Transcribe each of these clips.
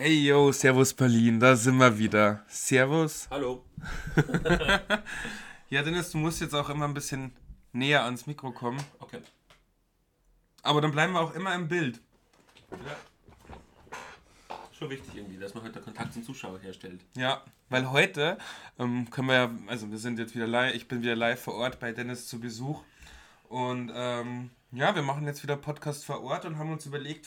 Hey yo, Servus Berlin, da sind wir wieder. Servus. Hallo. Ja, Dennis, du musst jetzt auch immer ein bisschen näher ans Mikro kommen. Okay. Aber dann bleiben wir auch immer im Bild. Ja. Schon wichtig irgendwie, dass man den Kontakt zum Zuschauer herstellt. Ja, weil heute ähm, können wir ja, also wir sind jetzt wieder live, ich bin wieder live vor Ort bei Dennis zu Besuch. Und ähm, ja, wir machen jetzt wieder Podcast vor Ort und haben uns überlegt,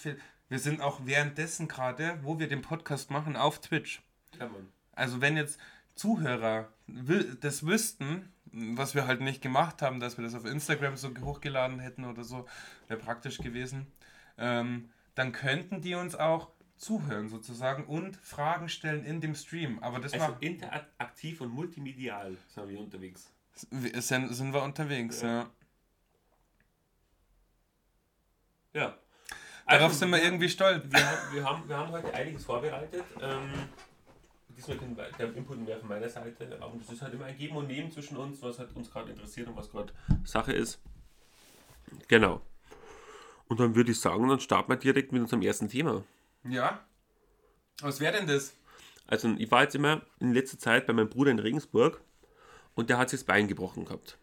wir, sind auch währenddessen gerade, wo wir den Podcast machen, auf Twitch. Ja, Mann. Also wenn jetzt Zuhörer das wüssten, was wir halt nicht gemacht haben, dass wir das auf Instagram so hochgeladen hätten oder so, wäre praktisch gewesen, ähm, dann könnten die uns auch zuhören sozusagen und Fragen stellen in dem Stream. Aber das Also war, interaktiv und multimedial sind wir unterwegs. sind, sind wir unterwegs. Ja. Ja. Darauf Also, sind wir irgendwie stolz. Wir, haben- wir, haben, wir haben heute einiges vorbereitet. Ähm, diesmal den, der Input wäre von meiner Seite. Aber das ist halt immer ein Geben und Nehmen zwischen uns, was halt uns gerade interessiert und was gerade Sache ist. Genau. Und dann würde ich sagen, dann starten wir direkt mit unserem ersten Thema. Ja. Was wäre denn das? Also ich war jetzt immer in letzter Zeit bei meinem Bruder in Regensburg und der hat sich das Bein gebrochen gehabt.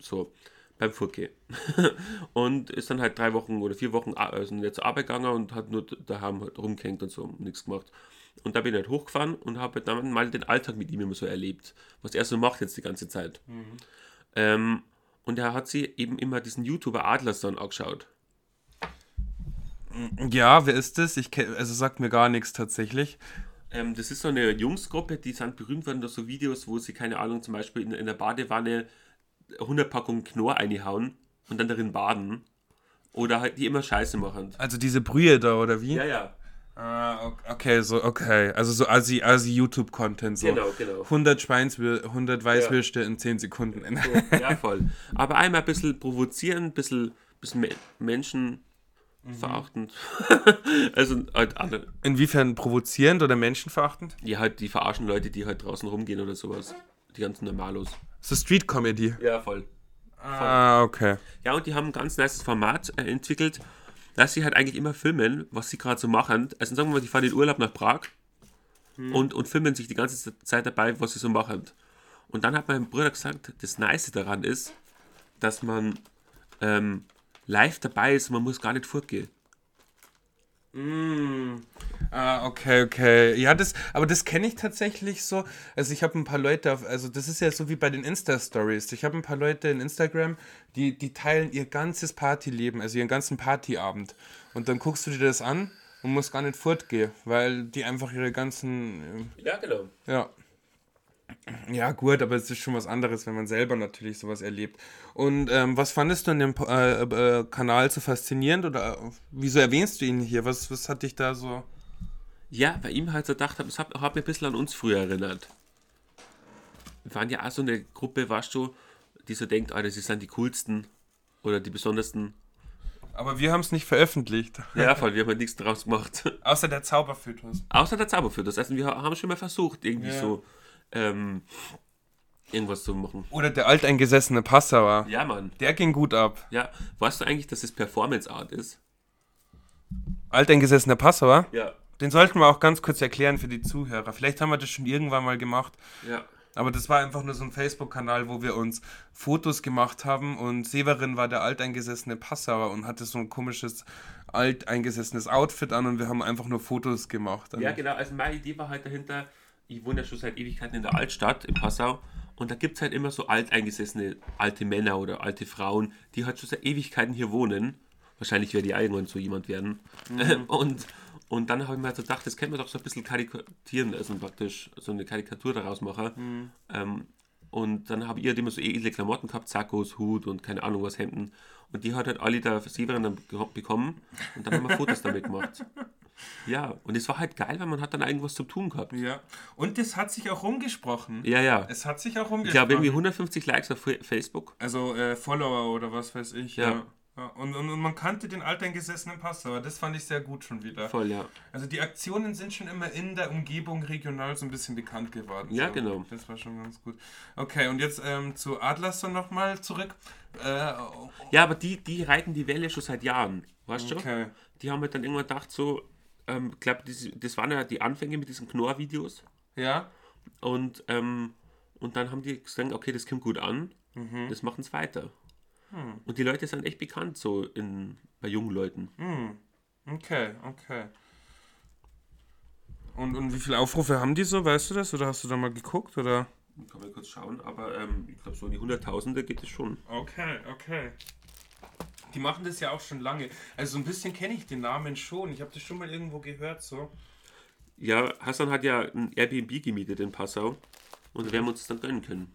So, beim Furke. und ist dann halt drei Wochen oder vier Wochen also nicht zur Arbeit gegangen und hat nur daheim halt rumgehängt und so, nichts gemacht. Und da bin ich halt hochgefahren und habe halt dann mal den Alltag mit ihm immer so erlebt, was er so macht jetzt die ganze Zeit. Ähm, und er hat sich eben immer diesen YouTuber Adlerson angeschaut. Ja, wer ist das? Ich kenn, also sagt mir gar nichts tatsächlich. Ähm, das ist so eine Jungsgruppe, die sind berühmt worden durch so Videos, wo sie, keine Ahnung, zum Beispiel in, in der Badewanne 100 Packungen Knorr einhauen und dann darin baden. Oder halt die immer Scheiße machen. Also diese Brühe da oder wie? Ja, ja, Ah, ok- okay, so, okay. Also so Asi, Asi YouTube-Content. So. genau, genau. 100 Schweinswür 100 Weißwürste in 10 Sekunden. So, ja, voll. Aber einmal ein bisschen provozieren, ein bisschen, bisschen me Menschen verachtend. also halt alle, Inwiefern provozierend oder menschenverachtend? ja, halt die verarschen Leute, die halt draußen rumgehen oder sowas. Die ganzen Normalos. So Street-Comedy. Ja, voll. Ah, okay. Ja, und die haben ein ganz nices Format äh, entwickelt, dass sie halt eigentlich immer filmen, was sie gerade so machen. Also sagen wir mal, die fahren in Urlaub nach Prag und, und filmen sich die ganze Zeit dabei, was sie so machen. Und dann hat mein Bruder gesagt, das Nice daran ist, dass man ähm, live dabei ist und man muss gar nicht fortgehen. Ah, okay, okay. Ja, das, aber das kenne ich tatsächlich so. Also ich habe ein paar Leute auf, also das ist ja so wie bei den Insta-Stories. Ich habe ein paar Leute in Instagram, die, die teilen ihr ganzes Partyleben, also ihren ganzen Partyabend. Und dann guckst du dir das an und musst gar nicht fortgehen, weil die einfach ihre ganzen, Ja, genau. äh, ja. Ja, gut, aber es ist schon was anderes, wenn man selber natürlich sowas erlebt. Und ähm, was fandest du an dem äh, äh, Kanal so faszinierend oder äh, wieso erwähnst du ihn hier? Was, was hat dich da so... Ja, bei ihm halt so gedacht, es hat, hat mir ein bisschen an uns früher erinnert. Wir waren ja auch so eine Gruppe, weißt du, die so denkt, Alter, sie sind die coolsten oder die besondersten. Aber wir haben es nicht veröffentlicht. Ja, voll, wir haben halt nichts draus gemacht. Außer der Zauberfötus. Außer der Zauberführer. Also wir haben schon mal versucht, irgendwie Ja. so ähm, irgendwas zu machen. Oder der alteingesessene Passauer. Ja, Mann. Der ging gut ab. Ja, weißt du eigentlich, dass es Performance Art ist? Alteingesessener Passauer? Ja. Den sollten wir auch ganz kurz erklären für die Zuhörer. Vielleicht haben wir das schon irgendwann mal gemacht. Ja. Aber das war einfach nur so ein Facebook-Kanal, wo wir uns Fotos gemacht haben und Severin war der alteingesessene Passauer und hatte so ein komisches alteingesessenes Outfit an und wir haben einfach nur Fotos gemacht. Ja, genau. Also meine Idee war halt dahinter, ich wohne ja schon seit Ewigkeiten in der Altstadt, in Passau. Und da gibt es halt immer so alteingesessene alte Männer oder alte Frauen, die halt schon seit Ewigkeiten hier wohnen. Wahrscheinlich werde ich irgendwann so jemand werden. Und, und dann habe ich mir halt so gedacht, das könnte man doch so ein bisschen karikatieren, also praktisch so eine Karikatur daraus machen. Ähm, und dann habe ich halt immer so edle Klamotten gehabt, Sackos, Hut und keine Ahnung was, Hemden. Und die hat halt alle der Severin dann bekommen und dann haben wir Fotos damit gemacht. Ja, und es war halt geil, weil man hat dann irgendwas zu tun gehabt. Ja. Und das hat sich auch rumgesprochen. Ja, ja. Es hat sich auch Ich rumgesprochen. glaube irgendwie 150 Likes auf Fa- Facebook. Also äh, Follower oder was weiß ich. Ja. Ja. Ja. Und, und, und man kannte den alteingesessenen Passauer. Das fand ich sehr gut schon wieder. Voll, ja. Also die Aktionen sind schon immer in der Umgebung regional so ein bisschen bekannt geworden. Ja, so. genau. Das war schon ganz gut. Okay, und jetzt ähm, zu Adlerson nochmal zurück. Äh, Ja, aber die, die reiten die Welle schon seit Jahren. Weißt du? okay. Die haben halt dann irgendwann gedacht, so, ähm, ich glaube, das, das waren ja die Anfänge mit diesen Knorr-Videos. Ja. Und, ähm, und dann haben die gesagt, okay, das kommt gut an, Mhm. das machen es weiter. Hm. Und die Leute sind echt bekannt so in, bei jungen Leuten. Okay, okay. Und, und wie viele Aufrufe haben die so, weißt du das? Oder hast du da mal geguckt? Oder? Kann man kurz schauen, aber ähm, ich glaube, so in die Hunderttausende geht es schon. Okay, okay. Die machen das ja auch schon lange. Also so ein bisschen kenne ich den Namen schon. Ich habe das schon mal irgendwo gehört so. Ja, Hassan hat ja ein Airbnb gemietet in Passau und wir uns das dann gönnen können.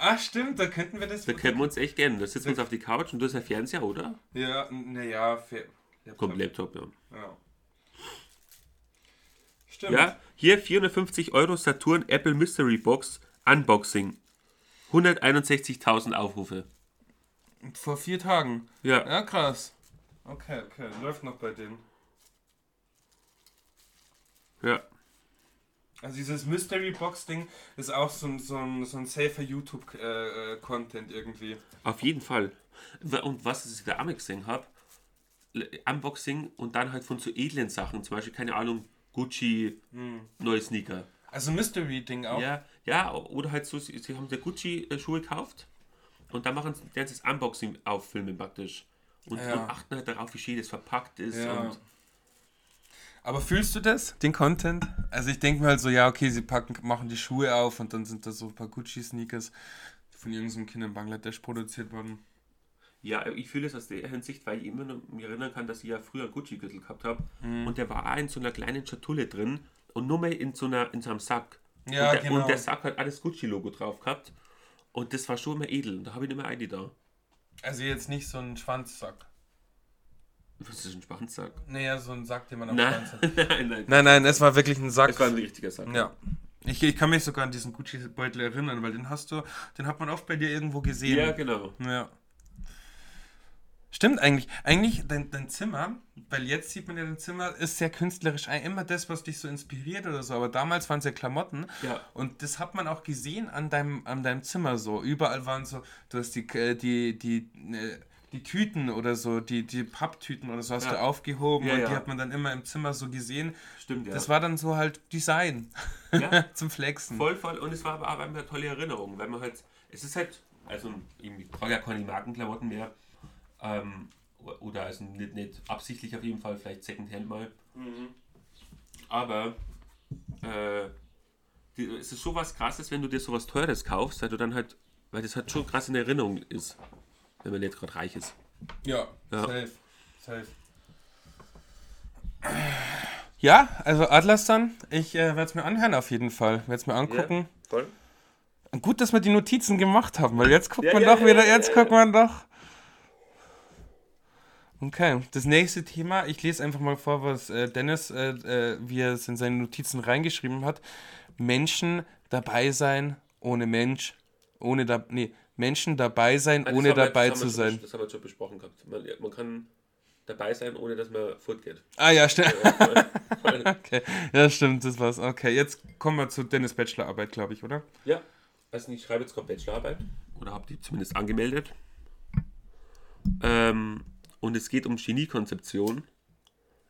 Ah, stimmt, da könnten wir das. Da können wir uns echt gönnen. Da sitzen wir uns auf die Couch und du hast ja Fernseher, oder? Ja, naja. Kommt Laptop, ja. Ja. Stimmt. Ja, hier 450 Euro Saturn Apple Mystery Box Unboxing. 161.000 Aufrufe. Vor vier Tagen. Ja, Ja, krass. Okay, okay. Läuft noch bei denen. ja. Also dieses Mystery Box Ding ist auch so ein, so ein, so ein safer YouTube-Content irgendwie. Auf jeden Fall. Und was ich da auch gesehen habe, Unboxing und dann halt von so edlen Sachen, zum Beispiel, keine Ahnung, Gucci, neue Sneaker. Also Mystery Ding auch. Ja, ja, oder halt so, sie, sie haben der Gucci-Schuhe gekauft und dann machen sie ein ganzes Unboxing auffilmen praktisch. Und, Ja. und achten halt darauf, wie schön das verpackt ist. Ja. Und Aber fühlst du das, den Content? Also ich denke mir halt so, ja, okay, sie packen, machen die Schuhe auf und dann sind da so ein paar Gucci-Sneakers, von irgendeinem Kind in Bangladesch produziert wurden. ja, ich fühle es aus der Hinsicht, weil ich immer noch mich erinnern kann, dass ich ja früher einen Gucci-Gürtel gehabt habe und der war auch in so einer kleinen Schatulle drin und nur mal in so, einer, in so einem Sack. Ja, und, der, genau. und der Sack hat alles Gucci-Logo drauf gehabt und das war schon immer edel und da habe ich nicht mehr eine da. Also jetzt nicht so ein Schwanzsack. Was ist ein Schwanzsack? Naja, so ein Sack, den man am Nein, Schwanz hat. nein, nein. Nein, nein, es war wirklich ein Sack. Es war ein richtiger Sack. Ja. Ich, ich kann mich sogar an diesen Gucci-Beutel erinnern, weil den hast du, den hat man oft bei dir irgendwo gesehen. Ja, genau. Ja. Stimmt eigentlich. Eigentlich dein, dein Zimmer, weil jetzt sieht man ja dein Zimmer, ist sehr künstlerisch. Immer das, was dich so inspiriert oder so. Aber damals waren es ja Klamotten. Ja. Und das hat man auch gesehen an deinem, an deinem Zimmer so. Überall waren so, du hast die, äh, die, die, äh, die Tüten oder so, die, die Papptüten oder so hast Ja. du aufgehoben Ja, und ja. die hat man dann immer im Zimmer so gesehen. Stimmt, ja. Das war dann so halt Design ja. zum Flexen. Voll, voll. Und es war aber auch eine tolle Erinnerung, weil man halt, es ist halt, also ich trage ja keine Markenklamotten mehr. Ähm, oder also nicht, nicht absichtlich auf jeden Fall, vielleicht Secondhand mal. Aber äh, die, es ist schon was krasses, wenn du dir sowas Teures kaufst, weil du dann halt, weil das halt schon krass in Erinnerung ist, wenn man nicht gerade reich ist. Ja, Ja. safe. Safe. Ja, also Adlerstan, ich äh, werde es mir anhören auf jeden Fall. Werde es mir angucken. voll. Gut, dass wir die Notizen gemacht haben, weil jetzt guckt Ja, man ja, doch ja, wieder, ja, jetzt ja, guckt man doch. Okay, das nächste Thema, ich lese einfach mal vor, was äh, Dennis, äh, äh, wie er es in seine Notizen reingeschrieben hat. Menschen dabei sein ohne Mensch, ohne da, nee, Menschen dabei sein, das ohne dabei zu schon, sein. Das haben wir schon besprochen gehabt. Man, man kann dabei sein, ohne dass man fortgeht. Ah ja, stimmt. Okay, ja stimmt, das war's. Okay, jetzt kommen wir zu Dennis Bachelorarbeit, glaube ich, oder? Ja, also ich schreibe jetzt gerade Bachelorarbeit oder habe die zumindest angemeldet. Ähm, und es geht um Geniekonzeption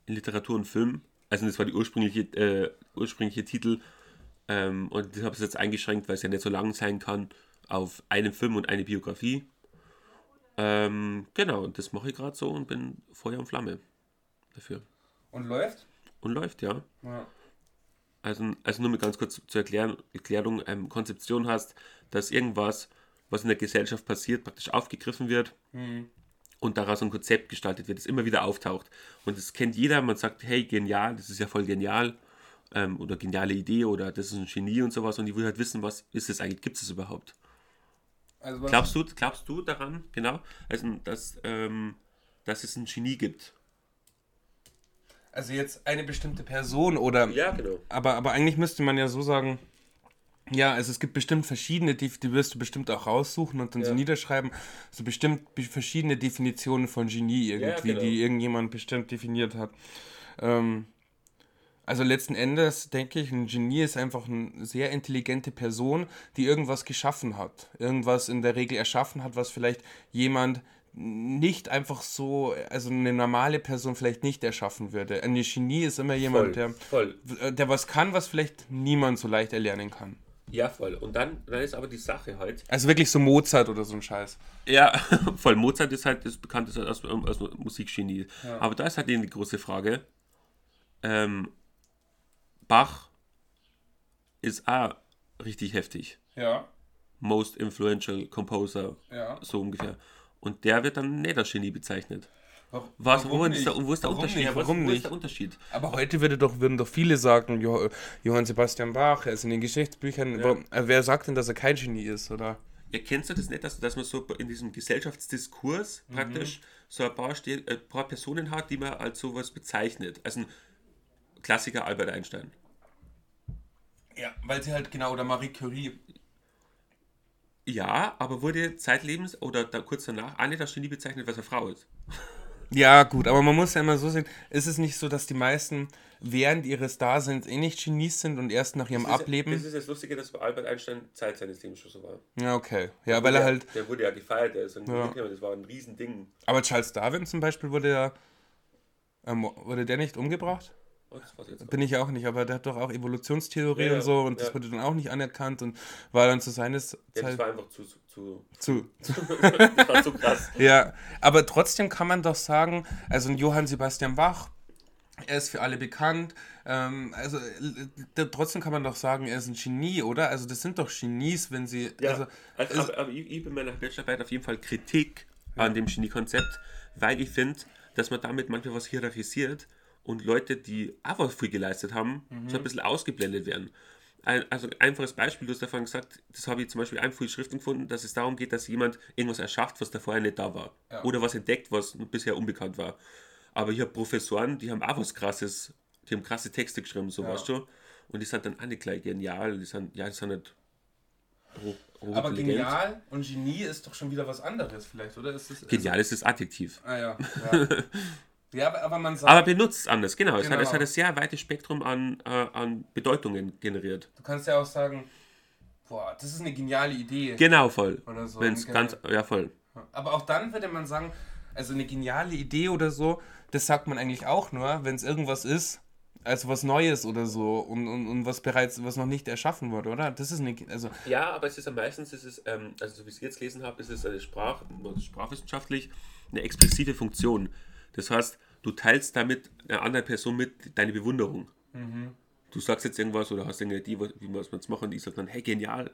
in Literatur und Film. Also das war die ursprüngliche, äh, ursprüngliche Titel. Ähm, und ich habe es jetzt eingeschränkt, weil es ja nicht so lang sein kann, auf einen Film und eine Biografie. Ähm, genau, und das mache ich gerade so und bin Feuer und Flamme dafür. Und läuft? Und läuft, ja. Ja. Also, also nur mal ganz kurz zur Erklärung, Erklärung ähm, Konzeption hast, dass irgendwas, was in der Gesellschaft passiert, praktisch aufgegriffen wird und daraus ein Konzept gestaltet wird, das immer wieder auftaucht. Und das kennt jeder, man sagt, hey, genial, das ist ja voll genial ähm, oder geniale Idee oder das ist ein Genie und sowas und die will halt wissen, was ist es eigentlich, gibt es es überhaupt? Also Glaubst du, glaubst du daran, genau, also, dass, ähm, dass es ein Genie gibt? also jetzt eine bestimmte Person oder. Ja, genau. Aber, aber eigentlich müsste man ja so sagen. Ja, also es gibt bestimmt verschiedene, die, die wirst du bestimmt auch raussuchen und dann so Ja. niederschreiben. So bestimmt be- verschiedene Definitionen von Genie irgendwie, genau. die irgendjemand bestimmt definiert hat. Ähm, also letzten Endes denke ich, ein Genie ist einfach eine sehr intelligente Person, die irgendwas geschaffen hat. Irgendwas in der Regel erschaffen hat, was vielleicht jemand nicht einfach so, also eine normale Person vielleicht nicht erschaffen würde. Ein Genie ist immer jemand, Voll, der, voll. der was kann, was vielleicht niemand so leicht erlernen kann. Ja, voll. Und dann, dann ist aber die Sache halt. Also wirklich so Mozart oder so ein Scheiß. Ja, voll. Mozart ist halt das bekannteste als, als Musikgenie. Aber da ist halt eben die große Frage. Ähm, Bach ist auch richtig heftig. Ja, Most influential composer, ja. so ungefähr. Und der wird dann nicht als Genie bezeichnet. Warum, Was, wo, ist der, wo ist der Warum Unterschied? nicht? Ja, Warum wo nicht? ist der Unterschied? Aber heute würde doch, würden doch viele sagen, Jo- Johann Sebastian Bach, er ist in den Geschichtsbüchern. Warum- äh, Wer sagt denn, dass er kein Genie ist, oder? Ja, kennst du das nicht, dass, dass man so in diesem Gesellschaftsdiskurs Mhm. praktisch so ein paar, Ste- äh, paar Personen hat, die man als sowas bezeichnet? Also Klassiker Albert Einstein. Ja, weil sie halt genau, oder Marie Curie. Ja, aber wurde zeitlebens oder da, kurz danach auch nicht als Genie bezeichnet, was eine Frau ist. Ja, gut, aber man muss ja immer so sehen, ist es nicht so, dass die meisten während ihres Daseins eh nicht Genies sind und erst nach ihrem Das ist- Ableben. Das ist das Lustige, dass bei Albert Einstein Zeit seines Lebens schon so war. Ja, okay. Ja, weil er der, halt. Der wurde ja gefeiert, der ist ein Ja. das war ein Riesending. Aber Charles Darwin zum Beispiel wurde ja. Ähm, wurde der nicht umgebracht? Das. Bin ich auch nicht, aber der hat doch auch Evolutionstheorie Ja, und so und das ja. wurde dann auch nicht anerkannt und war dann zu seines Ja, das war einfach zu, zu, zu zu, das war zu krass. Ja, aber trotzdem kann man doch sagen, also ein Johann Sebastian Bach, er ist für alle bekannt. Ähm, also äh, trotzdem kann man doch sagen, er ist ein Genie, oder? Also das sind doch Genies, wenn sie. Ja, also, also, aber, aber ich, ich bin meiner Bachelorarbeit auf jeden Fall Kritik an dem Genie-Konzept, weil ich finde, dass man damit manchmal was hierarchisiert und Leute, die was viel geleistet haben, so ein bisschen ausgeblendet werden. Ein, also einfaches Beispiel, du hast davon gesagt, das habe ich zum Beispiel einfach in Schriften gefunden, dass es darum geht, dass jemand irgendwas erschafft, was da vorher nicht da war. Ja. Oder was entdeckt, was bisher unbekannt war. Aber ich habe Professoren, die haben auch was krasses, die haben krasse Texte geschrieben, so Ja. weißt du. Und die sind dann nicht gleich genial, die sind, ja, die sind nicht hoch, aber hochintelligent. genial und Genie ist doch schon wieder was anderes, vielleicht, oder? Ist es, Genial ist das Adjektiv. Ah ja. Ja, ja aber, man sagt, Aber benutzt es anders, genau. Es, hat, Genau. es hat ein sehr weites Spektrum an, äh, an Bedeutungen generiert. du kannst ja auch sagen, boah, das ist eine geniale Idee. Genau, voll. Oder so. Wenn es Genau. ganz, ja, voll. Aber auch dann würde man sagen, also eine geniale Idee oder so, das sagt man eigentlich auch nur, wenn es irgendwas ist, also was Neues oder so und, und, und was bereits, was noch nicht erschaffen wurde, oder? Das ist eine, also, Ja, aber es ist ja meistens, ist es, ähm, also so wie ich es jetzt gelesen habe, ist es eine Sprach, sprachwissenschaftlich eine expressive Funktion. Das heißt, du teilst damit einer anderen Person mit deine Bewunderung. Du sagst jetzt irgendwas oder hast irgendeine Idee, wie man es machen, und ich sage dann, hey, genial.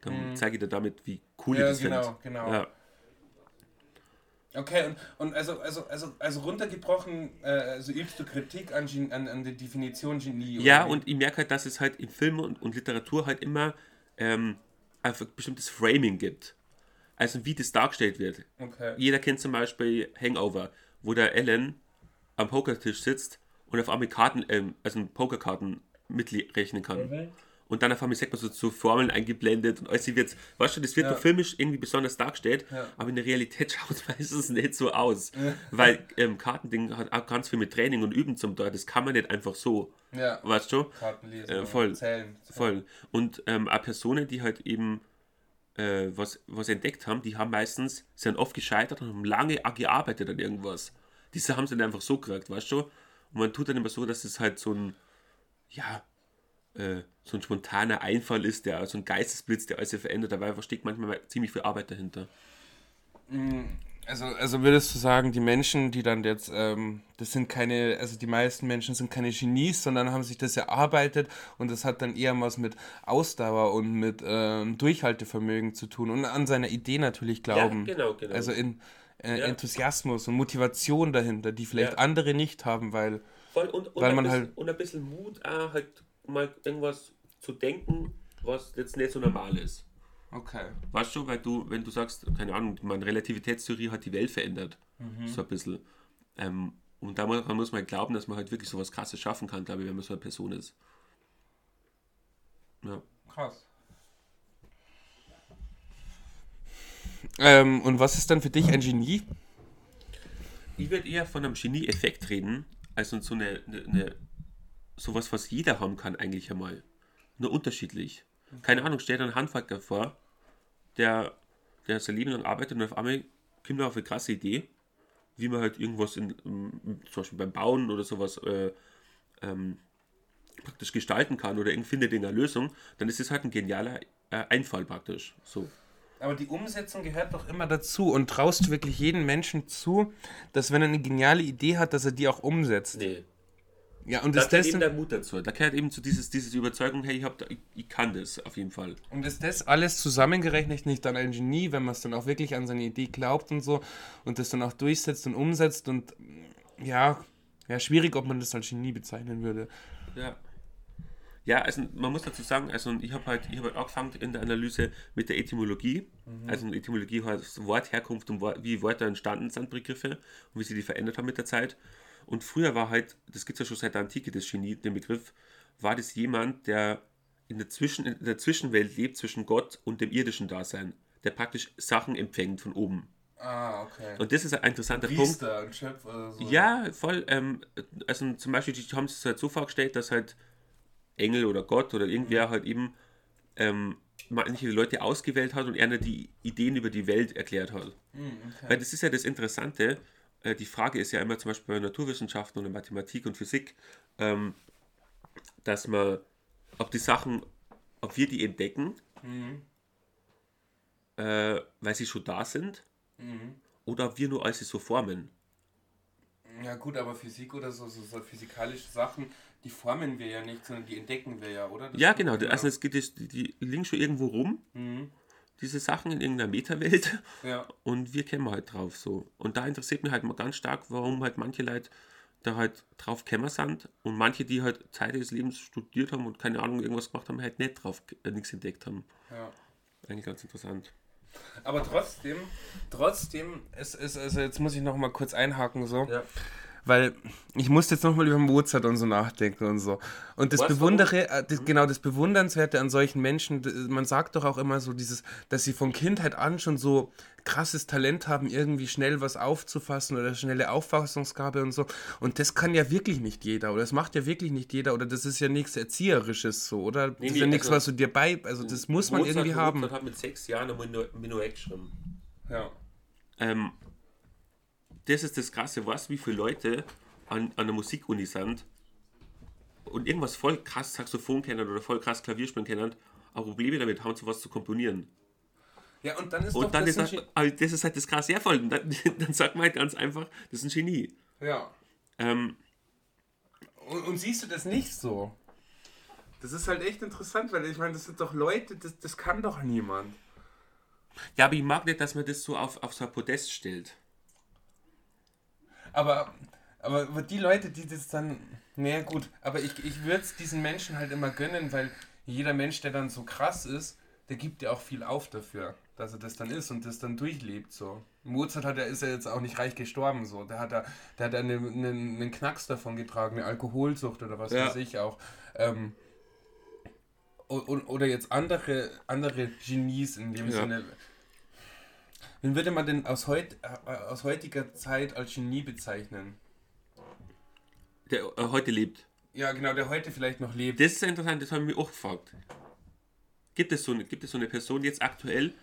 Dann zeige ich dir damit, wie cool Ja, das genau, finde. genau. Ja. Okay, und, und also, also, also, also runtergebrochen, äh, also übst du Kritik an, Gen- an, an der Definition Genie? Ja, wie? und ich merke halt, dass es halt in Film und, und Literatur halt immer ähm, einfach bestimmtes Framing gibt. Also wie das dargestellt wird. Okay. Jeder kennt zum Beispiel Hangover, wo der Ellen am Pokertisch sitzt und auf einmal Karten, ähm, also Pokerkarten mitrechnen kann. Mhm. Und dann auf einmal sagt man so, so Formeln eingeblendet und alles wird, weißt du, das wird Ja. nur filmisch irgendwie besonders dargestellt, Ja. aber in der Realität schaut es meistens nicht so aus. Weil ähm, Kartending hat auch ganz viel mit Training und Üben zum Teil, das kann man nicht einfach so. Ja, Weißt du? Karten lesen, Äh, voll. zählen. Voll. Und ähm, auch Personen, die halt eben äh, was, was entdeckt haben, die haben meistens, sind oft gescheitert und haben lange gearbeitet an irgendwas. Diese haben sie dann einfach so gekriegt, weißt du? Und man tut dann immer so, dass es halt so ein, ja, äh, so ein spontaner Einfall ist, der so ein Geistesblitz, der alles verändert. Dabei steckt manchmal ziemlich viel Arbeit dahinter. Also, also würdest du sagen, die Menschen, die dann jetzt, ähm, das sind keine, also die meisten Menschen sind keine Genies, sondern haben sich das erarbeitet und das hat dann eher was mit Ausdauer und mit ähm, Durchhaltevermögen zu tun und an seiner Idee natürlich glauben. genau, genau. Also in äh, Ja. Enthusiasmus und Motivation dahinter, die vielleicht Ja. andere nicht haben, weil Voll und, und, Weil ein man bisschen, halt- und ein bisschen Mut, auch halt mal irgendwas zu denken, was jetzt nicht so normal ist. Okay. Weißt du, weil du, wenn du sagst, keine Ahnung, meine Relativitätstheorie hat die Welt verändert, so ein bisschen. Ähm, und da muss, man glauben, dass man halt wirklich so was Krasses schaffen kann, glaube ich, wenn man so eine Person ist. Ja. Krass. Ähm, und was ist dann für dich ein Genie? Ich würde eher von einem Genie-Effekt reden, als von so eine, eine, eine sowas, was jeder haben kann, eigentlich einmal. Nur unterschiedlich. Keine Ahnung, stell dir einen Handwerker vor, der, der sein Leben lang arbeitet und auf einmal kommt man auf eine krasse Idee, wie man halt irgendwas in, zum Beispiel beim Bauen oder sowas äh, ähm, praktisch gestalten kann oder irgendwie findet eine Lösung, dann ist es halt ein genialer äh, Einfall praktisch. So. Aber die Umsetzung gehört doch immer dazu und traust du wirklich jeden Menschen zu, dass wenn er eine geniale Idee hat, dass er die auch umsetzt. Nee. Ja, und Da ist gehört das, eben der Mut dazu. Da gehört eben zu dieses, diese Überzeugung, hey, ich, hab da, ich, ich kann das auf jeden Fall. und ist das alles zusammengerechnet nicht dann ein Genie, wenn man es dann auch wirklich an seine Idee glaubt und so und das dann auch durchsetzt und umsetzt und ja, ja, schwierig, ob man das als Genie bezeichnen würde. Ja. Ja, also man muss dazu sagen, also ich habe halt, ich hab halt angefangen in der Analyse mit der Etymologie. Also Etymologie heißt Wort, Herkunft und wie Wörter entstanden sind, Begriffe und wie sie die verändert haben mit der Zeit. Und früher war halt, das gibt es ja schon seit der Antike, das Genie, den Begriff, war das jemand, der in der, Zwischen, in der Zwischenwelt lebt, zwischen Gott und dem irdischen Dasein, der praktisch Sachen empfängt von oben. Ah, okay. Und das ist ein interessanter Punkt. und Schöpf oder so. Ja, voll. Ähm, also zum Beispiel, die haben es halt so vorgestellt, dass halt Engel oder Gott oder irgendwer halt eben ähm, manche Leute ausgewählt hat und er die Ideen über die Welt erklärt hat. Weil das ist ja das Interessante. Äh, die Frage ist ja immer zum Beispiel bei Naturwissenschaften oder Mathematik und Physik, ähm, dass man, ob die Sachen, ob wir die entdecken, äh, weil sie schon da sind, oder ob wir nur als sie so formen. Ja gut, aber Physik oder so, so, so physikalische Sachen, die formen wir ja nicht, sondern die entdecken wir ja, oder? Das Ja, genau. Also es geht, die, die liegen schon irgendwo rum, diese Sachen in irgendeiner Metawelt Ja. und wir kämen halt drauf so. Und da interessiert mich halt mal ganz stark, warum halt manche Leute da halt drauf kämmer sind und manche, die halt Zeit ihres Lebens studiert haben und keine Ahnung irgendwas gemacht haben, halt nicht drauf, äh, nichts entdeckt haben. ja. Eigentlich ganz interessant. Aber trotzdem, trotzdem, es ist, also jetzt muss ich noch mal kurz einhaken so. Ja. Weil ich musste jetzt nochmal über Mozart und so nachdenken und so. Und das Was, Bewundere, äh, das, genau das Bewundernswerte an solchen Menschen, man sagt doch auch immer so dieses, dass sie von Kindheit an schon so krasses Talent haben, irgendwie schnell was aufzufassen oder schnelle Auffassungsgabe und so. Und das kann ja wirklich nicht jeder oder das macht ja wirklich nicht jeder oder das ist ja nichts Erzieherisches so, oder? das ist nee, ja nichts, also- was du dir bei, also das muss man Mozart- irgendwie haben. Mozart hat mit sechs Jahren ein Minu- Minuett geschrieben. Ja. Ähm, das ist das Krasse, was, wie viele Leute an, an der Musikuni sind und irgendwas voll krass Saxophon kennen oder voll krass Klavier spielen kennen, aber Probleme damit haben, sowas zu komponieren. Ja, und dann ist doch Und dann das ist ein das, aber das ist halt das Krasse. Und dann, dann sagt man halt ganz einfach, das ist ein Genie. Ge- Ja. Ähm, Und, und siehst du das nicht so? Das ist halt echt interessant, weil ich meine, das sind doch Leute, das, das kann doch niemand. ja, aber ich mag nicht, dass man das so auf, auf so ein Podest stellt. Aber, aber die Leute, die das dann. Naja, gut, aber ich, ich würde es diesen Menschen halt immer gönnen, weil jeder Mensch, der dann so krass ist, der gibt ja auch viel auf dafür, dass er das dann ist und das dann durchlebt. so. Mozart hat, er ist ja jetzt auch nicht reich gestorben, so. Der hat da, der hat eine, eine, einen Knacks davon getragen, eine Alkoholsucht oder was Ja. weiß ich auch. Ähm, oder jetzt andere, andere Genies in dem Ja. Sinne. Wen würde man denn aus, heut, äh, aus heutiger Zeit als Genie bezeichnen? Der äh, heute lebt. Ja, genau, der heute vielleicht noch lebt. Das ist interessant, das habe ich mich auch gefragt. Gibt es so eine, gibt es so eine Person jetzt aktuell,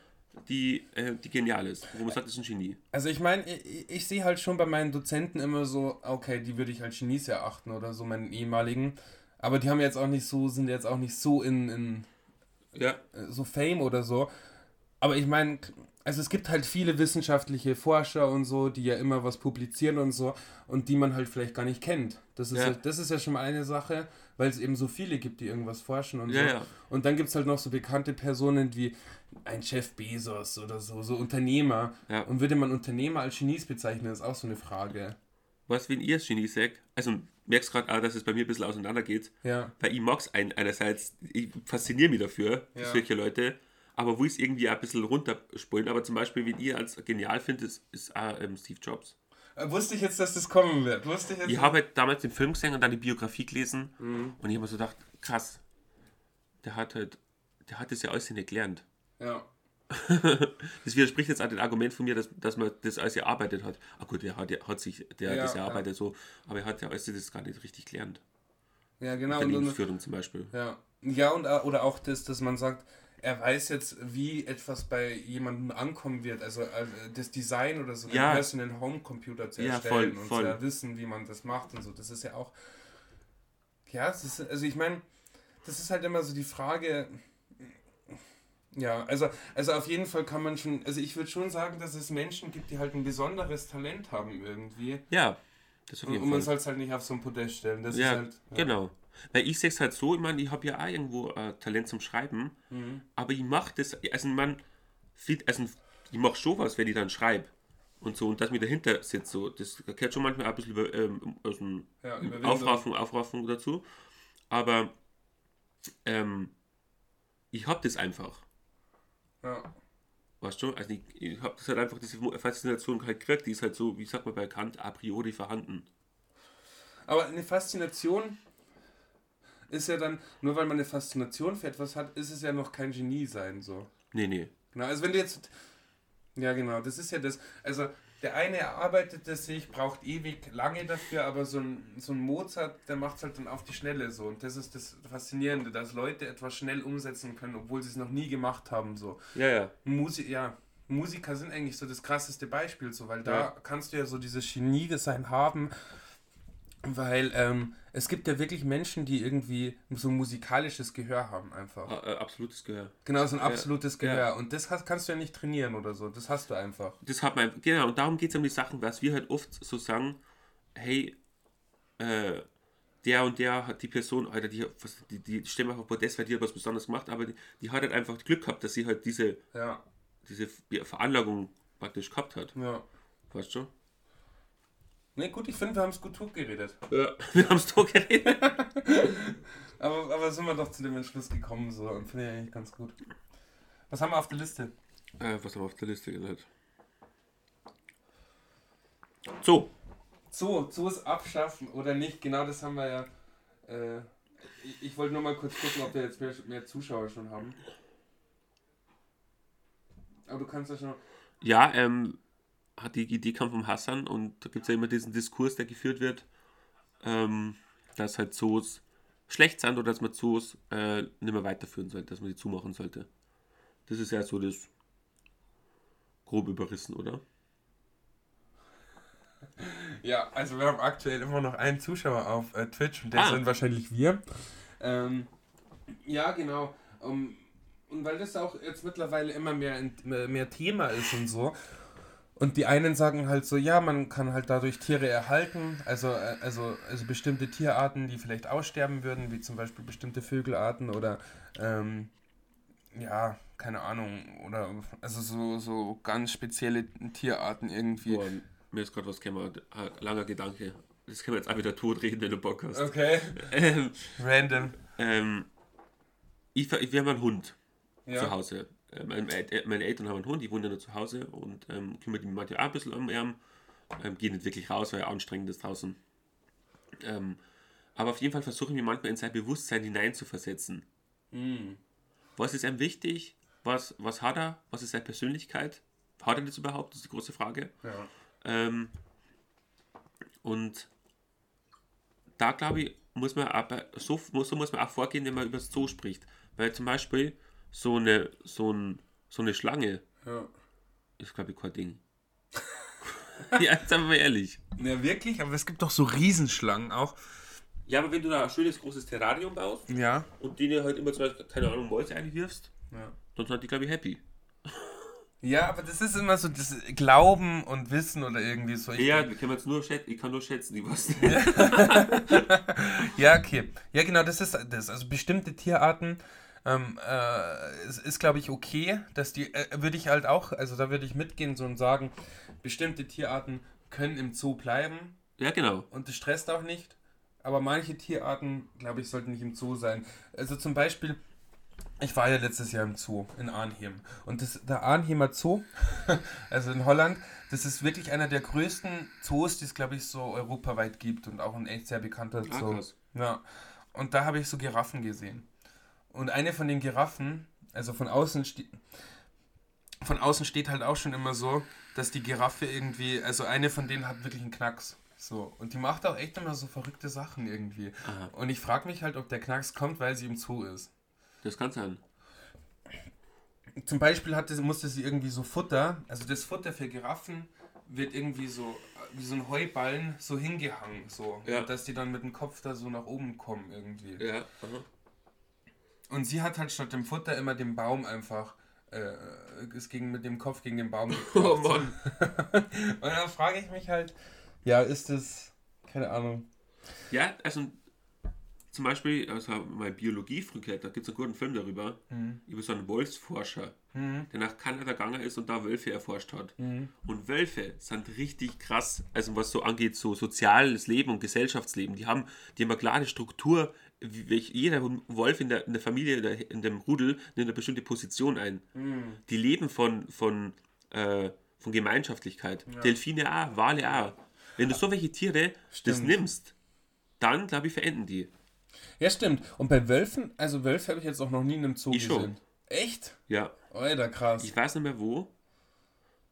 die, äh, die genial ist, wo man sagt, das ist ein Genie? Also ich meine, ich, ich sehe halt schon bei meinen Dozenten immer so, okay, die würde ich als Genies erachten oder so, meinen ehemaligen. Aber die haben jetzt auch nicht so, sind jetzt auch nicht so in, in Ja. äh, so Fame oder so. Aber ich meine, also es gibt halt viele wissenschaftliche Forscher und so, die ja immer was publizieren und so und die man halt vielleicht gar nicht kennt. Das ist ja, Ja. das ist ja schon mal eine Sache, weil es eben so viele gibt, die irgendwas forschen und Ja, so. ja. Und dann gibt es halt noch so bekannte Personen wie ein Jeff Bezos oder so, so Unternehmer. Und würde man Unternehmer als Genies bezeichnen, ist auch so eine Frage. Was, wenn ihr als Genie sagt, also merkst gerade auch, dass es bei mir ein bisschen auseinander geht, Ja. weil ich mag es ein, einerseits, ich fasziniere mich dafür, solche Leute, aber wo ich es irgendwie ein bisschen runterspulen, aber zum Beispiel, wenn ihr als genial findet, ist, ist auch ähm, Steve Jobs. Äh, Wusste ich jetzt, dass das kommen wird? Wusste ich jetzt? Ich habe halt damals den Film gesehen und dann die Biografie gelesen Mhm. und ich habe mir so gedacht, krass, der hat halt, der hat das ja alles nicht gelernt. Ja. Das widerspricht jetzt auch dem Argument von mir, dass, dass man das alles erarbeitet hat. Ah gut, der hat, ja- hat sich, der Ja, das ja. erarbeitet so, aber er hat ja alles das gar nicht richtig gelernt. Ja, genau. Und, und, Unternehmensführung zum Beispiel. Ja, ja und, äh, oder auch das, dass man sagt, er weiß jetzt, wie etwas bei jemandem ankommen wird. Also, also das Design oder so, Ja. den personal Homecomputer zu Ja, erstellen voll, und voll. zu ja wissen, wie man das macht und so. Das ist ja auch. Ja, ist, also ich meine, das ist halt immer so die Frage. Ja, also, also auf jeden Fall kann man schon, also ich würde schon sagen, dass es Menschen gibt, die halt ein besonderes Talent haben irgendwie. Ja, das auf Und, jeden und man Fall. soll es halt nicht auf so ein Podest stellen. Das Ja, ist halt. Ja. genau. Weil ich sehe es halt so, ich meine, ich habe ja auch irgendwo äh, Talent zum Schreiben, Mhm. aber ich mache das, also man, also ich mache schon was, wenn ich dann schreibe. Und so, und dass mir dahinter sitzt, so, das gehört schon manchmal ein bisschen über, ähm, aus dem Ja. Aufraffung, Aufraffung dazu. Aber ähm, ich habe das einfach. Ja. Weißt du? Also ich, ich habe das halt einfach, diese Faszination halt gekriegt, die ist halt so, wie sagt man bei Kant, a priori vorhanden. Aber eine Faszination ist ja dann, nur weil man eine Faszination für etwas hat, ist es ja noch kein Genie sein, so. Nee, nee. Genau, also wenn du jetzt. Ja, genau, das ist ja das. Also, der eine erarbeitet das sich, braucht ewig lange dafür, aber so ein, so ein Mozart, der macht es halt dann auf die Schnelle so. Und das ist das Faszinierende, dass Leute etwas schnell umsetzen können, obwohl sie es noch nie gemacht haben, so. Ja, ja. Musik, ja. Musiker sind eigentlich so das krasseste Beispiel, so, weil da Ja. kannst du ja so dieses Genie-Design haben, weil ähm, es gibt ja wirklich Menschen, die irgendwie so ein musikalisches Gehör haben, einfach. A- äh, absolutes Gehör. Genau, so ein absolutes ja. Gehör. Und das hast, kannst du ja nicht trainieren oder so. Das hast du einfach. Das hat man, genau, und darum geht es um die Sachen, was wir halt oft so sagen, hey, äh, der und der hat die Person, Alter, die, die, die stimmt auf Podest, weil die hat was Besonderes gemacht, aber die, die hat halt einfach Glück gehabt, dass sie halt diese, Ja. diese Veranlagung praktisch gehabt hat. Ja. Weißt du? Ne, gut, ich finde, wir haben es gut geredet. Ja, wir haben es doch geredet. Aber, aber sind wir doch zu dem Entschluss gekommen, so. Und finde ich eigentlich ganz gut. Was haben wir auf der Liste? Äh, was haben wir auf der Liste gesagt? So, Zoo, Zoos abschaffen oder nicht, genau das haben wir ja. Äh, ich, ich wollte nur mal kurz gucken, ob wir jetzt mehr, mehr Zuschauer schon haben. Aber du kannst ja schon. ja, ähm, die Idee kam vom Hassan und da gibt es ja immer diesen Diskurs, der geführt wird, ähm, dass halt Zoos schlecht sind oder dass man Zoos äh, nicht mehr weiterführen sollte, dass man die zumachen sollte. Das ist ja so das grob überrissen, oder? Ja, also wir haben aktuell immer noch einen Zuschauer auf äh, Twitch und der Ah. sind wahrscheinlich wir. Ähm, ja, genau. Um, und weil das auch jetzt mittlerweile immer mehr, mehr Thema ist und so. Und die einen sagen halt so, ja, man kann halt dadurch Tiere erhalten, also, äh, also, also bestimmte Tierarten, die vielleicht aussterben würden, wie zum Beispiel bestimmte Vögelarten oder ähm, ja, keine Ahnung, oder also so, so ganz spezielle Tierarten irgendwie. Boah, mir ist gerade was ein langer Gedanke. Das können wir jetzt auch wieder tot reden, wenn du Bock hast. Okay. Ähm, Random. ähm, ich, wir haben einen Hund Ja. zu Hause. Äh, Meine, meine Eltern haben einen Hund, die wohnen ja nur zu Hause und ähm, kümmert mich manchmal auch ein bisschen um ihn. Ähm, geht nicht wirklich raus, weil er anstrengend ist draußen. Ähm, aber auf jeden Fall versuche ich mich manchmal in sein Bewusstsein hineinzuversetzen. Mm. Was ist ihm wichtig? Was, was hat er? Was ist seine Persönlichkeit? Hat er das überhaupt? Das ist die große Frage. Ja. Ähm, und da glaube ich, muss man aber, so, muss- so muss man auch vorgehen, wenn man über das Zoo spricht. Weil zum Beispiel so eine, so ein, so eine Schlange Ja. ist, glaube ich, kein Ding. ja, jetzt sind wir mal ehrlich. Ja, wirklich? Aber es gibt doch so Riesenschlangen auch. Ja, aber wenn du da ein schönes großes Terrarium baust Ja. und denen halt immer, zum Beispiel, keine Ahnung, Mäuse einwirfst, Ja. dann sind die, glaube ich, happy. Ja, aber das ist immer so das Glauben und Wissen oder irgendwie so. Ich, Ja, wir können jetzt nur schätzen, ich kann nur schätzen, die was. Ja, okay. Ja, genau, das ist das. Also bestimmte Tierarten ähm, äh, es ist, glaube ich, okay, dass die, äh, würde ich halt auch, also da würde ich mitgehen so und sagen, bestimmte Tierarten können im Zoo bleiben ja, genau. und das stresst auch nicht. Aber manche Tierarten, glaube ich, sollten nicht im Zoo sein. Also zum Beispiel, ich war ja letztes Jahr im Zoo in Arnhem. Und das, der Arnhemer Zoo, also in Holland, das ist wirklich einer der größten Zoos, die es, glaube ich, so europaweit gibt und auch ein echt sehr bekannter Ah, Zoo. krass. Ja. Und da habe ich so Giraffen gesehen. Und eine von den Giraffen, also von außen steht. Von außen steht halt auch schon immer so, dass die Giraffe irgendwie, also eine von denen hat wirklich einen Knacks. So. Und die macht auch echt immer so verrückte Sachen irgendwie. Aha. Und ich frage mich halt, ob der Knacks kommt, weil sie im Zoo ist. Das kann sein. zum Beispiel hatte, musste sie irgendwie so Futter, also das Futter für Giraffen wird irgendwie so wie so ein Heuballen so hingehangen, so. Ja. Dass die dann mit dem Kopf da so nach oben kommen irgendwie. Ja. aha. Und sie hat halt statt dem Futter immer den Baum einfach, äh, ist gegen, mit dem Kopf gegen den Baum Oh geklopft. Mann. Und dann frage ich mich halt, ja, ist das, keine Ahnung. Ja, also zum Beispiel, also meine Biologie früher, da gibt es einen guten Film darüber, über so einen Wolfsforscher, der nach Kanada gegangen ist und da Wölfe erforscht hat. Und Wölfe sind richtig krass, also was so angeht, so soziales Leben und Gesellschaftsleben. Die haben, die haben eine klare Struktur, jeder Wolf in der, in der Familie, in, dem Rudel nimmt eine bestimmte Position ein. Die leben von, von, äh, von Gemeinschaftlichkeit. Delfine auch, Wale auch. Wenn du so welche Tiere das Stimmt. nimmst, dann, glaube ich, verenden die. Ja, stimmt. Und bei Wölfen, also Wölfe habe ich jetzt auch noch nie in einem Zoo Ich schon. gesehen. Echt? Ja, Alter, krass. ich weiß nicht mehr wo,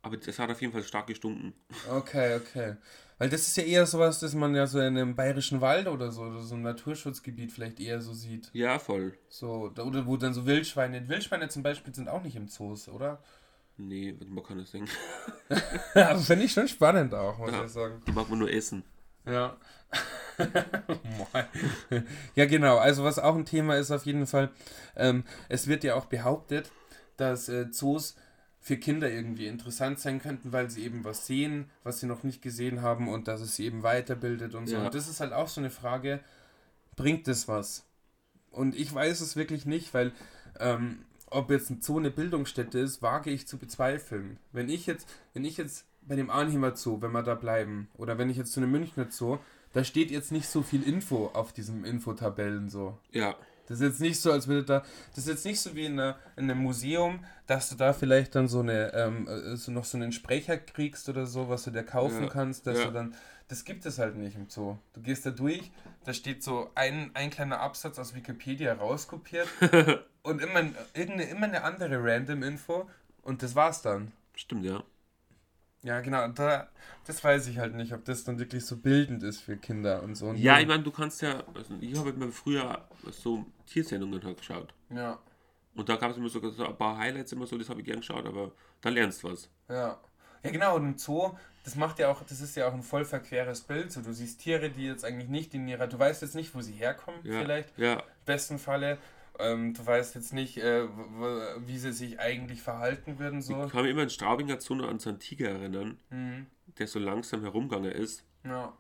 aber das hat auf jeden Fall stark gestunken. Okay, okay. Weil das ist ja eher sowas, das man ja so in einem bayerischen Wald oder so, oder so einem Naturschutzgebiet vielleicht eher so sieht. Ja, voll. So, oder wo dann so Wildschweine. Wildschweine zum Beispiel sind auch nicht im Zoos, oder? Nee, man kann das singen. Ja, finde ich schon spannend auch, muss Ja. ich sagen. Die mag man nur essen. Ja. Ja, genau. Also was auch ein Thema ist auf jeden Fall, ähm, es wird ja auch behauptet, dass äh, Zoos für Kinder irgendwie interessant sein könnten, weil sie eben was sehen, was sie noch nicht gesehen haben und dass es sie eben weiterbildet und so. Ja. Und das ist halt auch so eine Frage, bringt das was? Und ich weiß es wirklich nicht, weil ähm, ob jetzt ein Zoo eine Bildungsstätte ist, wage ich zu bezweifeln. Wenn ich jetzt, wenn ich jetzt bei dem Arnhemer Zoo, wenn wir da bleiben, oder wenn ich jetzt zu einem Münchner Zoo, da steht jetzt nicht so viel Info auf diesem Infotabellen so. Ja, Das ist jetzt nicht so, als würde da. Das ist jetzt nicht so wie in, einer, in einem Museum, dass du da vielleicht dann so eine, ähm, äh, so noch so einen Sprecher kriegst oder so, was du dir kaufen Ja, kannst, dass ja. du dann. Das gibt es halt nicht im Zoo. Du gehst da durch, da steht so ein, ein kleiner Absatz aus Wikipedia rauskopiert und immer, irgendeine, immer eine andere random Info und das war's dann. stimmt, ja. Ja, genau, da, das weiß ich halt nicht, ob das dann wirklich so bildend ist für Kinder und so. Und Ja, ich meine, du kannst ja, also ich habe mir früher so Tiersendungen halt geschaut. ja, Und da gab es immer so, so ein paar Highlights immer so, das habe ich gern geschaut, aber da lernst du was. Ja. Ja, genau, und im Zoo, das macht ja auch, das ist ja auch ein voll verqueres Bild. So, du siehst Tiere, die jetzt eigentlich nicht in ihrer, du weißt jetzt nicht, wo sie herkommen, Ja, vielleicht, ja, im besten Falle. Ähm, du weißt jetzt nicht, äh, wie sie sich eigentlich verhalten würden, so. ich kann mich immer in Straubinger noch an so einen Tiger erinnern, Mhm. der so langsam herumgegangen ist Ja,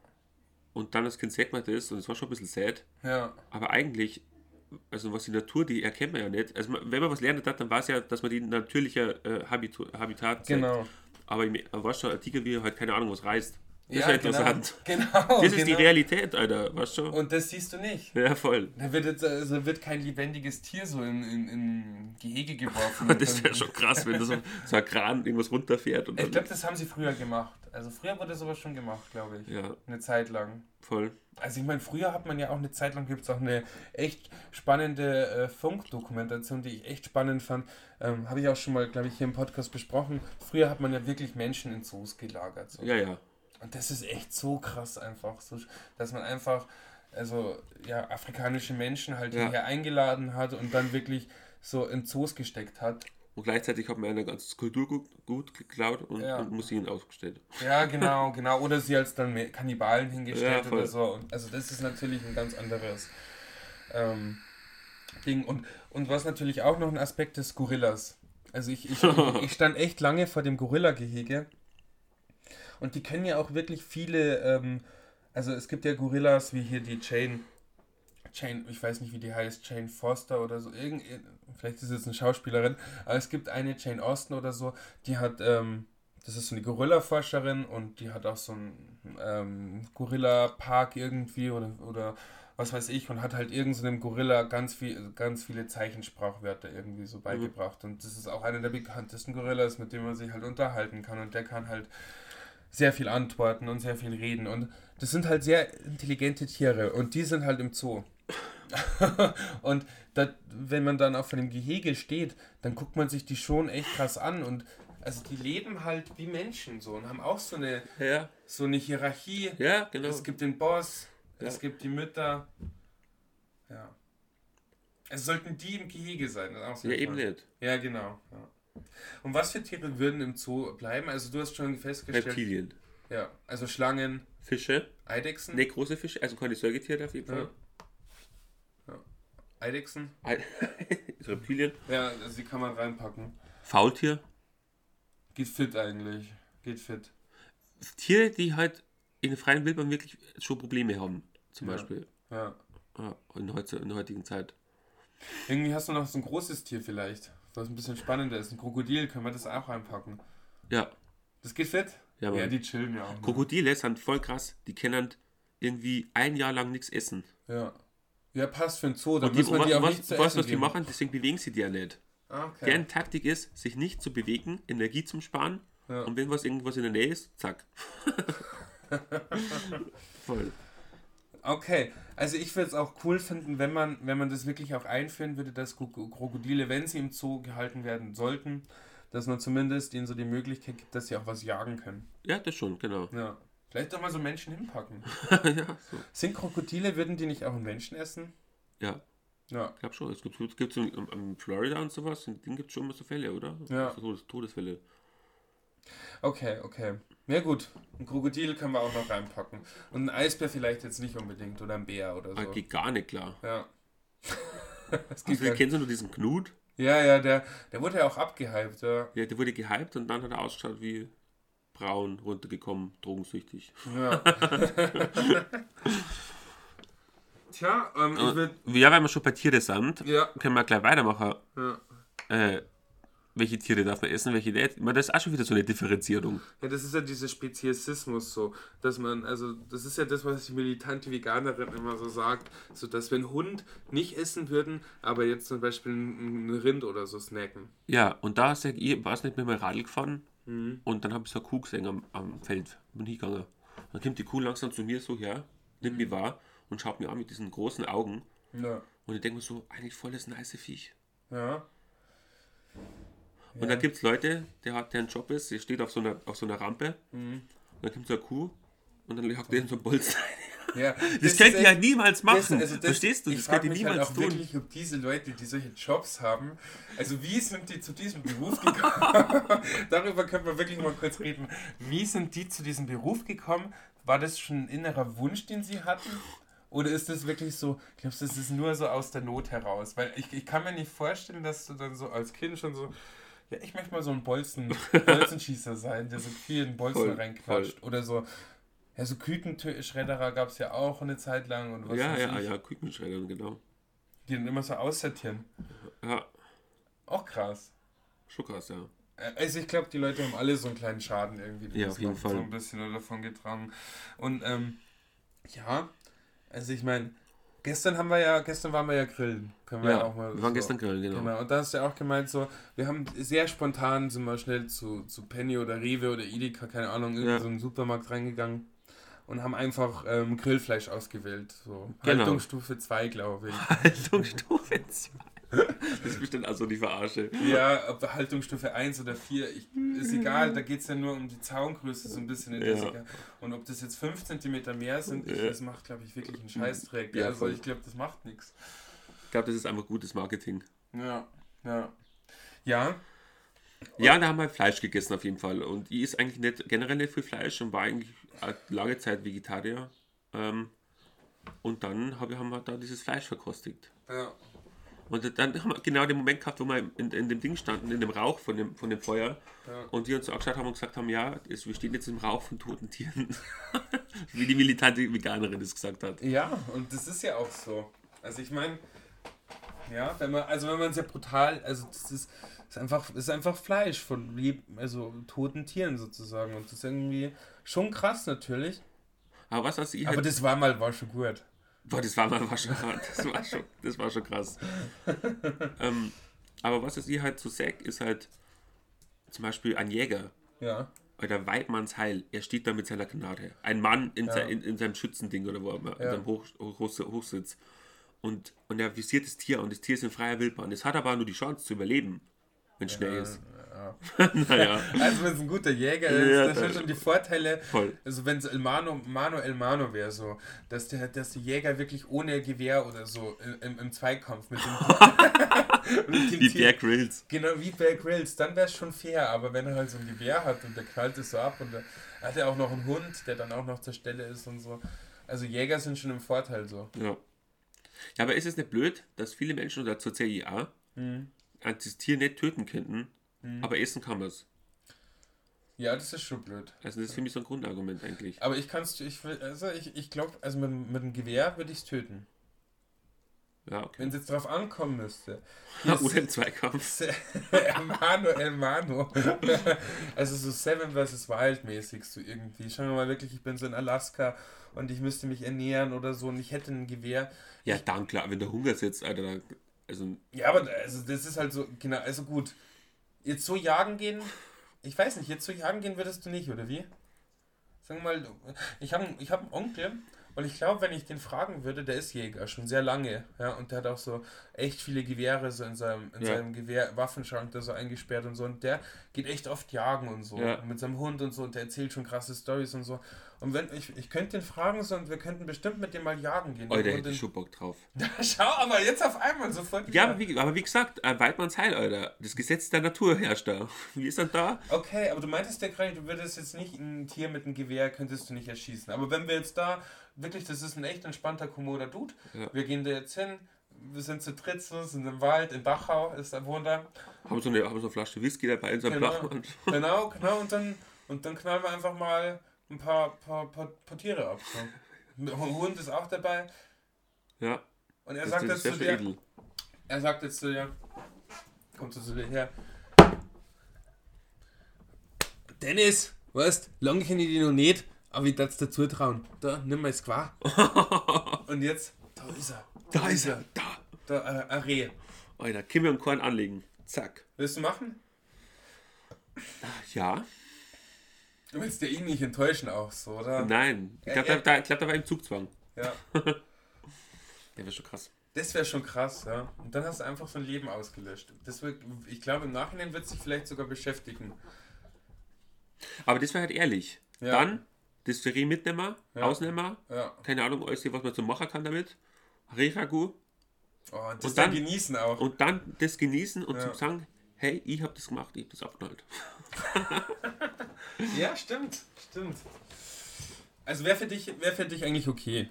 und dann das Kind man das und es war schon ein bisschen sad, ja, aber eigentlich, also was die Natur, die erkennt man ja nicht. Also wenn man was lernt hat, dann weiß ja, dass man die natürliche äh, Habitu Habitat zeigt. genau. Aber ich weißt du, ein Tiger wie halt keine Ahnung was reißt. Das ja, ist ja interessant. Genau, genau. Das ist die genau. Realität, Alter, weißt du? Und das siehst du nicht. Ja, voll. Da wird, jetzt, also wird kein lebendiges Tier so in, in, in Gehege geworfen. Das wäre schon krass, wenn da so, so ein Kran irgendwas runterfährt und Ich glaube, das haben sie früher gemacht. Also früher wurde sowas schon gemacht, glaube ich. Ja, Eine Zeit lang. voll. Also ich meine, früher hat man ja auch eine Zeit lang, gibt es auch eine echt spannende äh, Funkdokumentation, die ich echt spannend fand. Ähm, Habe ich auch schon mal, glaube ich, hier im Podcast besprochen. Früher hat man ja wirklich Menschen in Zoos gelagert. So. Ja, ja. Und das ist echt so krass einfach, so, dass man einfach, also ja, afrikanische Menschen halt Ja. hierher eingeladen hat und dann wirklich so in Zoos gesteckt hat. Und gleichzeitig hat man ein ganzes Kulturgut gut geklaut und, Ja. und Museen ausgestellt. Ja, genau, genau. Oder sie als dann Kannibalen hingestellt Ja, oder so. Und also das ist natürlich ein ganz anderes ähm, Ding. Und, und was natürlich auch noch ein Aspekt ist, Gorillas. Also ich, ich, ich stand echt lange vor dem Gorilla-Gehege. Und die können ja auch wirklich viele, ähm, also es gibt ja Gorillas wie hier die Jane, Jane, ich weiß nicht wie die heißt, Jane Foster oder so, irgend, vielleicht ist es jetzt eine Schauspielerin, aber es gibt eine Jane Austen oder so, die hat, ähm, das ist so eine Gorilla-Forscherin und die hat auch so einen ähm, Gorilla-Park irgendwie oder, oder was weiß ich und hat halt irgendeinem Gorilla ganz viel, ganz viele Zeichensprachwörter irgendwie so beigebracht. Und das ist auch einer der bekanntesten Gorillas, mit dem man sich halt unterhalten kann und der kann halt sehr viel antworten und sehr viel reden. Und das sind halt sehr intelligente Tiere und die sind halt im Zoo. und dat, wenn man dann auf einem Gehege steht, dann guckt man sich die schon echt krass an und also die leben halt wie Menschen so und haben auch so eine, Ja, so eine Hierarchie. ja, genau. Es gibt den Boss, Ja. es gibt die Mütter. Ja. Es sollten die im Gehege sein. Ja, eben nicht. Ja, genau. Ja. Und was für Tiere würden im Zoo bleiben? Also du hast schon festgestellt. Reptilien. Ja, also Schlangen, Fische. Eidechsen. Ne, große Fische, also keine Säugetiere auf jeden Fall. Eidechsen. Ei- Reptilien. Ja, also die kann man reinpacken. Faultier. Geht fit eigentlich. Geht fit. Tiere, die halt in der freien Wildbahn wirklich schon Probleme haben. Zum Ja. Beispiel. Ja. Ja, in, heute, in der heutigen Zeit. Irgendwie hast du noch so ein großes Tier vielleicht, was ein bisschen spannender ist. Ein Krokodil, können wir das auch reinpacken. Ja. Das geht fit? Ja, Ja, die chillen ja auch. Ne? Krokodile sind voll krass. Die können irgendwie ein Jahr lang nichts essen. Ja. Ja, passt für ein Zoo. Dann Und die, muss man die auch was, nicht zu was, essen was die geben. machen, deswegen bewegen sie die ja nicht. Ah, okay. Deren Taktik ist, sich nicht zu bewegen, Energie zum Sparen. Ja. Und wenn was irgendwas in der Nähe ist, zack. Voll. Okay, also ich würde es auch cool finden, wenn man, wenn man das wirklich auch einführen würde, dass Kro- Krokodile, wenn sie im Zoo gehalten werden sollten, dass man zumindest ihnen so die Möglichkeit gibt, dass sie auch was jagen können. Ja, das schon, genau. Ja. Vielleicht doch mal so Menschen hinpacken. ja, so. Sind Krokodile, würden die nicht auch einen Menschen essen? ja, Ja. ich glaube schon. Es gibt, es gibt so in, in Florida und sowas, in denen gibt es schon immer so Fälle, oder? Ja. So Todes, Todesfälle. Okay, okay. Ja gut, ein Krokodil können wir auch noch reinpacken. Und ein Eisbär vielleicht jetzt nicht unbedingt oder ein Bär oder Ah, so. geht gar nicht klar. Ja. das geht Also, kennst du nur diesen Knut? ja, ja, der, der wurde ja auch abgehypt, ja. Ja, der wurde gehypt und dann hat er ausgeschaut wie braun, runtergekommen, drogensüchtig. ja. Tja, ähm, ich würde. Ja, wenn wir schon bei Tiere sind, Ja, können wir gleich weitermachen. ja. Äh, welche Tiere darf man essen, welche nicht. Das ist auch schon wieder so eine Differenzierung. Ja, das ist ja dieser Speziesismus so, dass man, also das ist ja das, was die militante Veganerin immer so sagt, so dass wir einen Hund nicht essen würden, aber jetzt zum Beispiel ein, ein Rind oder so snacken. Ja, und da sag ich, war es nicht mit meinem Radl gefahren und dann habe ich so eine Kuh gesehen am, am Feld. Bin hingegangen. Dann kommt die Kuh langsam zu mir so her, nimmt mich wahr und schaut mir an mit diesen großen Augen. Ja. Und ich denke mir so, eigentlich voll das nice Viech. Ja. Und dann gibt es Leute, der hat, der ein Job ist, der steht auf so einer, auf so einer Rampe und dann kommt so eine Kuh und dann hackt der so ein Bolzen rein. ja. Das, ist könnt ihr ja niemals machen. Das- also das- Verstehst du? ich Das könnt ihr halt niemals auch tun. wirklich, ob diese Leute, die solche Jobs haben, also wie sind die zu diesem Beruf gekommen? Darüber können wir wirklich mal kurz reden. Wie sind die zu diesem Beruf gekommen? War das schon ein innerer Wunsch, den sie hatten? Oder ist das wirklich so, glaubst du, das ist nur so aus der Not heraus? Weil ich, ich kann mir nicht vorstellen, dass du dann so als Kind schon so, ja, ich möchte mal so ein Bolzen, Bolzenschießer sein, der so viel in Bolzen Voll, reinquatscht. Oder so, ja, so Kükenschredderer gab es ja auch eine Zeit lang. Und was Ja, ja, ich, ja, Kükenschreddern, genau. Die dann immer so aussortieren. Ja, Auch krass. schon krass, ja. Äh, Also ich glaube, die Leute haben alle so einen kleinen Schaden irgendwie. Ja, auf jeden so Fall. So ein bisschen davon getragen. Und ähm, ja, also ich meine, gestern haben wir ja, gestern waren wir ja grillen. Können wir ja, auch mal. wir waren so- gestern grillen, genau. Genau, und da hast du ja auch gemeint, so, wir haben sehr spontan, sind wir schnell zu, zu Penny oder Rewe oder Edeka, keine Ahnung, in Ja. so einen Supermarkt reingegangen und haben einfach ähm, Grillfleisch ausgewählt. So. Genau. Haltungsstufe 2, glaube ich. Haltungsstufe 2. Das ist bestimmt also die Verarsche. Ja, ob Haltungsstufe 1 oder 4, ich, ist egal, da geht es ja nur um die Zaungröße so ein bisschen in der Ja. Und ob das jetzt 5 cm mehr sind, ich, das macht, glaube ich, wirklich einen Scheißdreck. Ja, also ich glaube, das macht nichts. Ich glaube, das ist einfach gutes Marketing. Ja, ja. Ja, Ja, da haben wir Fleisch gegessen auf jeden Fall. Und ich ist eigentlich nicht, generell nicht viel Fleisch und war eigentlich lange Zeit Vegetarier. Ähm, und dann hab, haben wir da dieses Fleisch verkostigt. ja. Und dann haben wir genau den Moment gehabt, wo wir in, in dem Ding standen, in dem Rauch von dem, von dem Feuer. Ja. Und wir uns angeschaut haben und gesagt haben, ja, es, wir stehen jetzt im Rauch von toten Tieren. Wie die militante Veganerin das gesagt hat. Ja, und das ist ja auch so. Also ich meine, ja, wenn man, also wenn man es ja brutal, also das ist, ist einfach, ist einfach Fleisch von lieb, also toten Tieren sozusagen. Und das ist irgendwie schon krass natürlich. Aber was, was ich Aber halt, das war mal, war schon gut. Boah, das war, mal, war schon, das war schon, das war schon krass. ähm, aber was ich halt so sag, ist halt zum Beispiel ein Jäger Ja. oder Weidmanns Heil. Er steht da mit seiner Gnade. Ein Mann in, Ja. sein, in, in seinem Schützending oder wo er immer, in Ja. seinem Hoch, Hoch, Hochsitz. Und, und er visiert das Tier und das Tier ist in freier Wildbahn. Es hat aber nur die Chance zu überleben, wenn es schnell ist. Mano. naja. Also wenn es ein guter Jäger ist, Ja, das sind schon die Vorteile. Voll. Also wenn es El Mano, Mano El Mano wäre so, dass der, dass der Jäger wirklich ohne Gewehr oder so im, im, Zweikampf mit dem, mit dem Die Tier- Bear Grylls. Genau, wie Bear Grylls, dann wäre es schon fair, aber wenn er halt so ein Gewehr hat und der knallt es so ab und da hat er auch noch einen Hund, der dann auch noch zur Stelle ist und so. Also Jäger sind schon im Vorteil so. Ja. Ja, aber ist es nicht blöd, dass viele Menschen oder zur CIA Mhm. das Tier nicht töten könnten, aber essen kann man es? Ja, das ist schon blöd. Also das ist für mich so ein Grundargument eigentlich. Aber ich kann's, ich will, also ich, ich glaube, also mit, mit dem Gewehr würde ich es töten. Ja, okay. Wenn es jetzt drauf ankommen müsste. Oder im Zweikampf. Hermano, Hermano. Also so Seven vs. Wild mäßig so irgendwie. Schauen wir mal wirklich, ich bin so in Alaska und ich müsste mich ernähren oder so und ich hätte ein Gewehr. Ja, dann klar, wenn der Hunger sitzt, Alter, dann, also Ja, aber also das ist halt so, genau, also gut. Jetzt so jagen gehen, ich weiß nicht, jetzt so jagen gehen würdest du nicht, oder wie? Sagen wir mal, ich habe ich hab einen Onkel und ich glaube, wenn ich den fragen würde, der ist Jäger, schon sehr lange, ja, und der hat auch so echt viele Gewehre so in seinem, in Ja. seinem Gewehr, Waffenschrank da so eingesperrt und so und der geht echt oft jagen und so, Ja. mit seinem Hund und so und der erzählt schon krasse Stories und so. Und wenn, ich, ich könnte den fragen so und wir könnten bestimmt mit dem mal jagen gehen. Alter, und hätte den, schon Bock drauf. Schau aber jetzt auf einmal sofort. Ja, wieder. aber wie, aber wie gesagt, äh, Weidmanns Heil, Alter. Das Gesetz der Natur herrscht da. Wie ist dann da? Okay, aber du meintest ja gerade, du würdest jetzt nicht ein Tier mit einem Gewehr, könntest du nicht erschießen. Aber wenn wir jetzt da, wirklich, das ist ein echt entspannter, kommoder Dude. Ja. Wir gehen da jetzt hin, wir sind zu dritt, sind im Wald, in Dachau, ist ein Wunder. Haben so eine, haben so eine Flasche Whisky dabei in seinem Genau. Flachmann. Genau, genau, und dann, und dann knallen wir einfach mal ein paar, paar, paar, paar Tiere ab. So. Der Hund ist auch dabei. Ja, Und er das, sagt jetzt zu dir, edel. er sagt jetzt zu dir, kommt zu dir her. Dennis, weißt, lange kenne ich dich noch nicht, aber ich darf es dazu trauen. Da, nimm mal das Qua. Und jetzt, da ist er. Da ist er, da. Da, äh, ein Reh. Alter, Kimme und Korn anlegen. Zack. Willst du machen? Ja, Du willst ja ihn nicht enttäuschen auch so, oder? nein. Ich glaube, Ja, da, da, ich glaub, da war im Zugzwang. Ja. Der wäre schon krass. Das wäre schon krass, ja. Und dann hast du einfach so ein Leben ausgelöscht. Das wird, ich glaube, im Nachhinein wird sich vielleicht sogar beschäftigen. Aber das wäre halt ehrlich. Ja. Dann Distillerie mitnehmen, Ja. ausnehmen. Ja. Keine Ahnung, alles, was man so machen kann damit. Reragu. Oh, und Und dann dann- genießen auch. Und dann das genießen und Ja. zum sagen, hey, ich habe das gemacht, ich habe das abknallt. Ja, stimmt, stimmt. Also wäre für dich, wäre für dich eigentlich okay.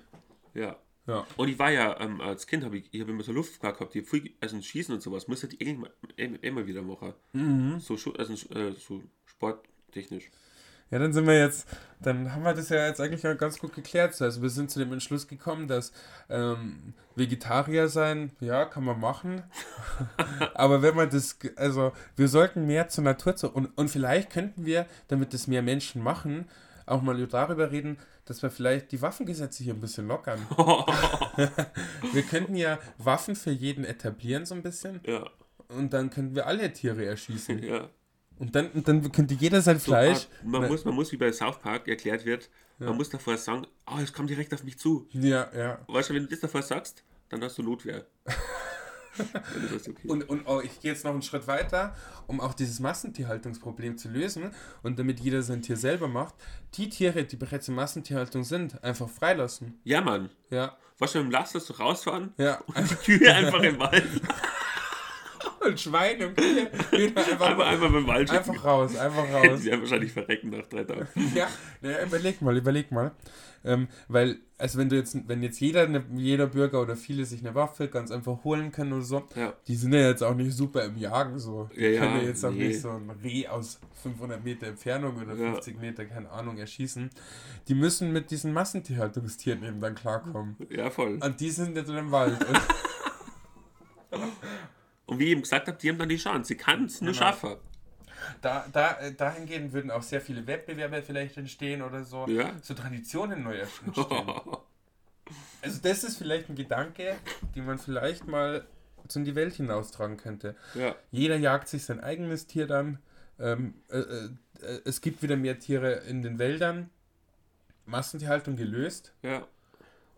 Ja. Ja. Und ich war ja, ähm, als Kind habe ich, ich habe immer so Luftfahrt gehabt, die viel, also ein Schießen und sowas, muss ich immer, immer wieder machen. Mhm. So, also, äh, so sporttechnisch. Ja, dann sind wir jetzt, dann haben wir das ja jetzt eigentlich ganz gut geklärt. So, Also wir sind zu dem Entschluss gekommen, dass ähm, Vegetarier sein, ja, kann man machen. Aber wenn man das, also wir sollten mehr zur Natur zu, und, und vielleicht könnten wir, damit das mehr Menschen machen, auch mal darüber reden, dass wir vielleicht die Waffengesetze hier ein bisschen lockern. wir könnten ja Waffen für jeden etablieren so ein bisschen Ja, und dann könnten wir alle Tiere erschießen. ja. Und dann, und dann könnte jeder sein So, Fleisch. ah, man, Ne. muss, man muss, wie bei South Park erklärt wird, man muss davor sagen, oh, es kommt direkt auf mich zu. Ja, ja. Weißt du, wenn du das davor sagst, dann hast du Notwehr. Das okay. Und, und oh, ich gehe jetzt noch einen Schritt weiter, um auch dieses Massentierhaltungsproblem zu lösen und damit jeder sein Tier selber macht, die Tiere, die bereits in Massentierhaltung sind, einfach freilassen. ja, Mann. Ja, Was schon im Laster so rausfahren ja. und die Kühe einfach im Wald. Schweine und Kühe, Hühner einfach, Einmal, einmal beim Wald einfach raus, einfach Hätten raus. sie ja wahrscheinlich verrecken nach drei Tagen. Ja, ja, überleg mal, überleg mal. Ähm, weil, also wenn du jetzt, wenn jetzt jeder, eine, jeder Bürger oder viele sich eine Waffe ganz einfach holen können oder so, Ja. die sind ja jetzt auch nicht super im Jagen so. Die Ja, ja, können ja jetzt auch nee. nicht so ein Reh aus 500 Meter Entfernung oder Ja. 50 Meter, keine Ahnung, erschießen. Die müssen mit diesen Massentierhaltungstieren eben dann klarkommen. Ja, voll. Und die sind jetzt in dem Wald. Und wie ich eben gesagt habe, die haben dann die Chance. Sie kann es nur Genau. schaffen. da, da, dahingehend würden auch sehr viele Wettbewerbe vielleicht entstehen oder so. Ja. So Traditionen neu entstehen. Also das ist vielleicht ein Gedanke, den man vielleicht mal in die Welt hinaustragen könnte. ja. Jeder jagt sich sein eigenes Tier dann. Ähm, äh, äh, äh, es gibt wieder mehr Tiere in den Wäldern. Massentierhaltung gelöst. Ja.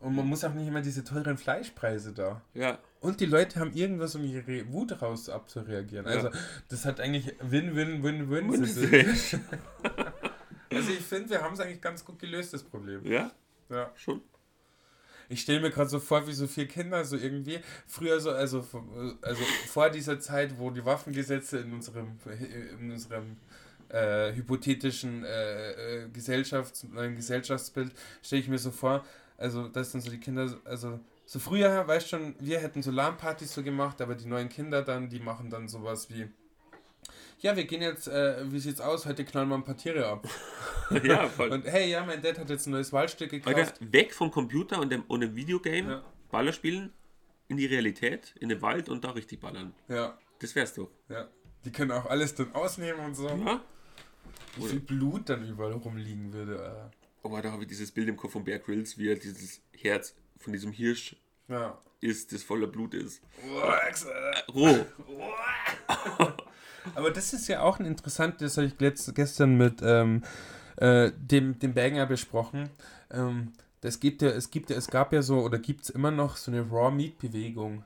Und man muss auch nicht immer diese teuren Fleischpreise da. Ja. Und die Leute haben irgendwas, um ihre Wut raus abzureagieren. Also, Ja. das hat eigentlich Win-Win-Win-Win. Also, ich finde, wir haben es eigentlich ganz gut gelöst, das Problem. ja, Ja. schon. Ich stelle mir gerade so vor, wie so vier Kinder so irgendwie früher so, also, also vor dieser Zeit, wo die Waffengesetze in unserem, in unserem äh, hypothetischen äh, äh, Gesellschafts-, Gesellschaftsbild, stelle ich mir so vor, also dass dann so die Kinder, so- also so früher, weißt schon, wir hätten so LAN-Partys so gemacht, aber die neuen Kinder dann, die machen dann sowas wie, ja, wir gehen jetzt, äh, wie sieht's aus, heute knallen wir ein paar Tiere ab. ja, voll. Und hey, ja, mein Dad hat jetzt ein neues Waldstück gekauft. Alter, weg vom Computer und dem, und dem Videogame, Ja. Baller spielen, in die Realität, in den Wald und da richtig ballern. Ja, Das wär's doch. ja. Die können auch alles dann ausnehmen und so. Ja? Wie viel Blut dann überall rumliegen würde. Alter. Aber da habe ich dieses Bild im Kopf von Bear Grylls, wie er dieses Herz von diesem Hirsch Ja. isst, das voller Blut ist. äh. Roh. Aber das ist ja auch ein interessantes, das habe ich letzt, gestern mit ähm, äh, dem, dem Banger besprochen. Ähm, das gibt ja, es gibt ja, es gab ja so, oder gibt es immer noch so eine Raw Meat Bewegung.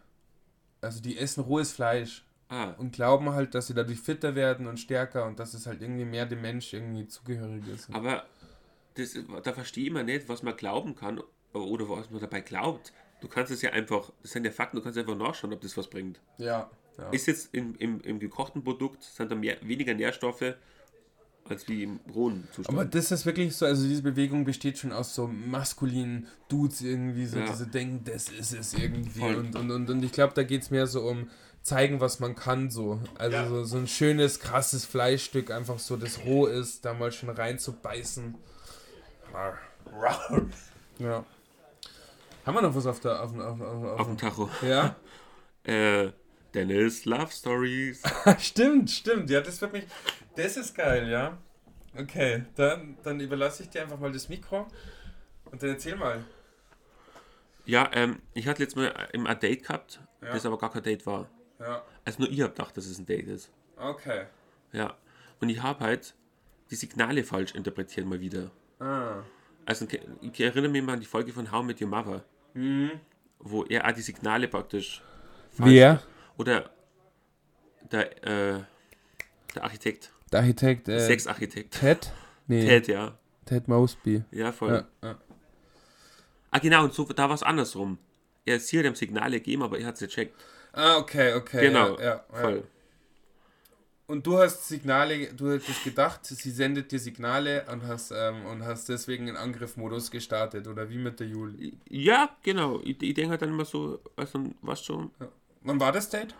Also die essen rohes Fleisch Ah, und glauben halt, dass sie dadurch fitter werden und stärker und dass es halt irgendwie mehr dem Mensch irgendwie zugehörig ist. aber das, da verstehe ich immer nicht, was man glauben kann oder was man dabei glaubt. Du kannst es ja einfach, das sind ja Fakten, du kannst einfach nachschauen, ob das was bringt. Ja. ja. Ist jetzt im, im, im gekochten Produkt, sind da mehr, weniger Nährstoffe als wie im rohen Zustand. Aber das ist wirklich so, also diese Bewegung besteht schon aus so maskulinen Dudes irgendwie, so Ja. diese denken, das ist es irgendwie. Voll. Und, und, und, und ich glaube, da geht es mehr so um zeigen, was man kann, so. Also Ja. so, so ein schönes, krasses Fleischstück, einfach so, das roh ist, da mal schon reinzubeißen. Ja. Haben wir noch was auf der auf, auf, auf, Auf dem Tacho. Ja? Äh, Dennis Love Stories. stimmt, stimmt. Ja, das wird mich. Das ist geil, ja. Okay, dann, dann überlasse ich dir einfach mal das Mikro und dann erzähl mal. Ja, ähm, ich hatte letztes Mal immer ein Date gehabt, Ja. das aber gar kein Date war. Ja, Also nur ich habe gedacht, dass es ein Date ist. okay. Ja. Und ich habe halt die Signale falsch interpretiert mal wieder. Ah. Also ich erinnere mich mal an die Folge von How Met Your Mother, Mhm. wo er auch die Signale praktisch Wer? oder der, äh, der Architekt, Der Architekt, äh, Sexarchitekt, Ted? Nee, Ted, ja. Ted Mosby. Ja, voll. Ja, ja. Ah, genau, und so, da war es andersrum. Er ist hier dem Signale gegeben, aber er hat es nicht checkt. Ah, okay, okay. Genau, Ja, ja, voll. Ja. Und du hast Signale, du hättest gedacht, sie sendet dir Signale und hast, ähm, und hast deswegen in Angriffmodus gestartet, oder wie mit der Juli. Ja, genau. Ich, ich denke halt dann immer so, also, was schon, Wann war das Date?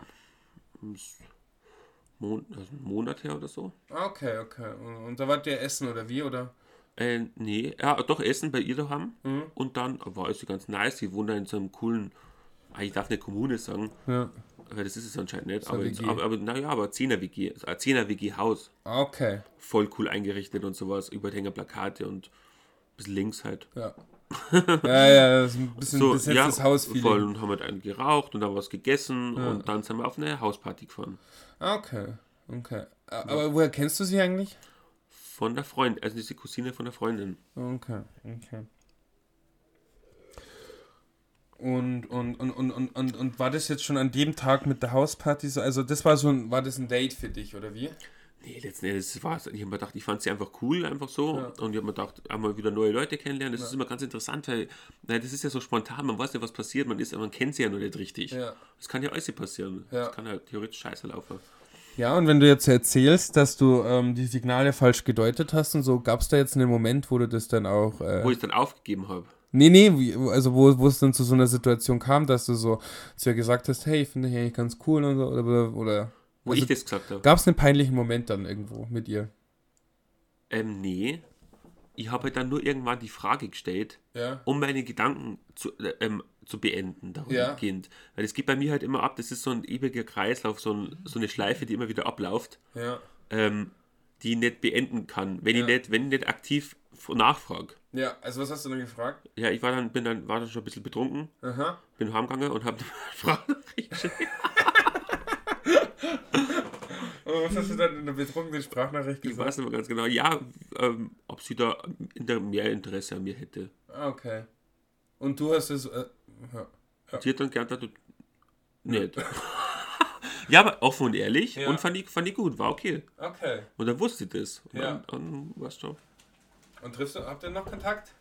Mon also einen Monat her oder so. Ah, Okay, okay. Und, und da wart ihr essen, oder wie, oder? Äh, nee, ja, doch Essen bei ihr daheim. Mhm. Und dann war es ganz nice. Sie wohnt da in so einem coolen, ah, ich darf nicht Kommune sagen, Ja. Das ist es anscheinend nicht. So aber, WG. aber, aber naja, aber 10er WG, also ein 10er WG Haus. Ah, Okay, Voll cool eingerichtet und sowas. Überhänger Plakate und ein bisschen links halt. ja. ja, ja, das ist ein bisschen So, besetztes ja, Haus voll und haben halt einen geraucht und dann was gegessen Ja. und dann sind wir auf eine Hausparty gefahren. Ah, Okay, okay. Aber woher kennst du sie eigentlich? Von der Freundin, also diese Cousine von der Freundin. Okay, okay. Und, und, und, und, und, und, und war das jetzt schon an dem Tag mit der Hausparty so? Also das war so ein, war das ein Date für dich, oder wie? Nee, letzten Endes war es. Ich habe mir gedacht, ich fand sie einfach cool, einfach so. Ja. Und ich habe mir gedacht, einmal wieder neue Leute kennenlernen. Das ist immer ganz interessant, weil nein, das ist ja so spontan, man weiß ja, was passiert, man ist, man kennt sie ja noch nicht richtig. Ja. Das kann ja alles passieren. Ja. Das kann ja theoretisch scheiße laufen. Ja, und wenn du jetzt erzählst, dass du ähm, die Signale falsch gedeutet hast und so, gab es da jetzt einen Moment, wo du das dann auch. Äh, Wo ich es dann aufgegeben habe. Nee, nee, also wo, wo es dann zu so einer Situation kam, dass du so zu ihr gesagt hast, hey, finde ich eigentlich ganz cool und so, oder. oder Wo also, ich das gesagt habe. Gab es einen peinlichen Moment dann irgendwo mit ihr? Ähm, nee. Ich habe halt dann nur irgendwann die Frage gestellt, Ja. um meine Gedanken zu, äh, ähm, zu beenden, Ja. dahingehend. Weil es geht bei mir halt immer ab, das ist so ein ewiger Kreislauf, so, ein, so eine Schleife, die immer wieder abläuft. Ja. ähm, die ich nicht beenden kann, wenn, Ja. ich nicht, wenn ich nicht aktiv nachfrage. Ja, also was hast du dann gefragt? Ja, ich war dann, bin dann, war dann schon ein bisschen betrunken, Aha. bin heimgegangen und habe Sprachnachricht geschickt. Und was hast du dann in der betrunkenen Sprachnachricht Ich gesagt? weiß nicht mehr ganz genau. Ja, ähm, ob sie da in der mehr Interesse an mir hätte. Ah, Okay. Und du hast es. Äh, ja. Sie hat dann geantwortet, nicht. ja, aber offen und ehrlich Ja. und fand ich, fand ich gut, war okay. Okay. Und dann wusste ich das. Und Ja. dann, dann weißt du. Und triffst du, habt ihr noch Kontakt?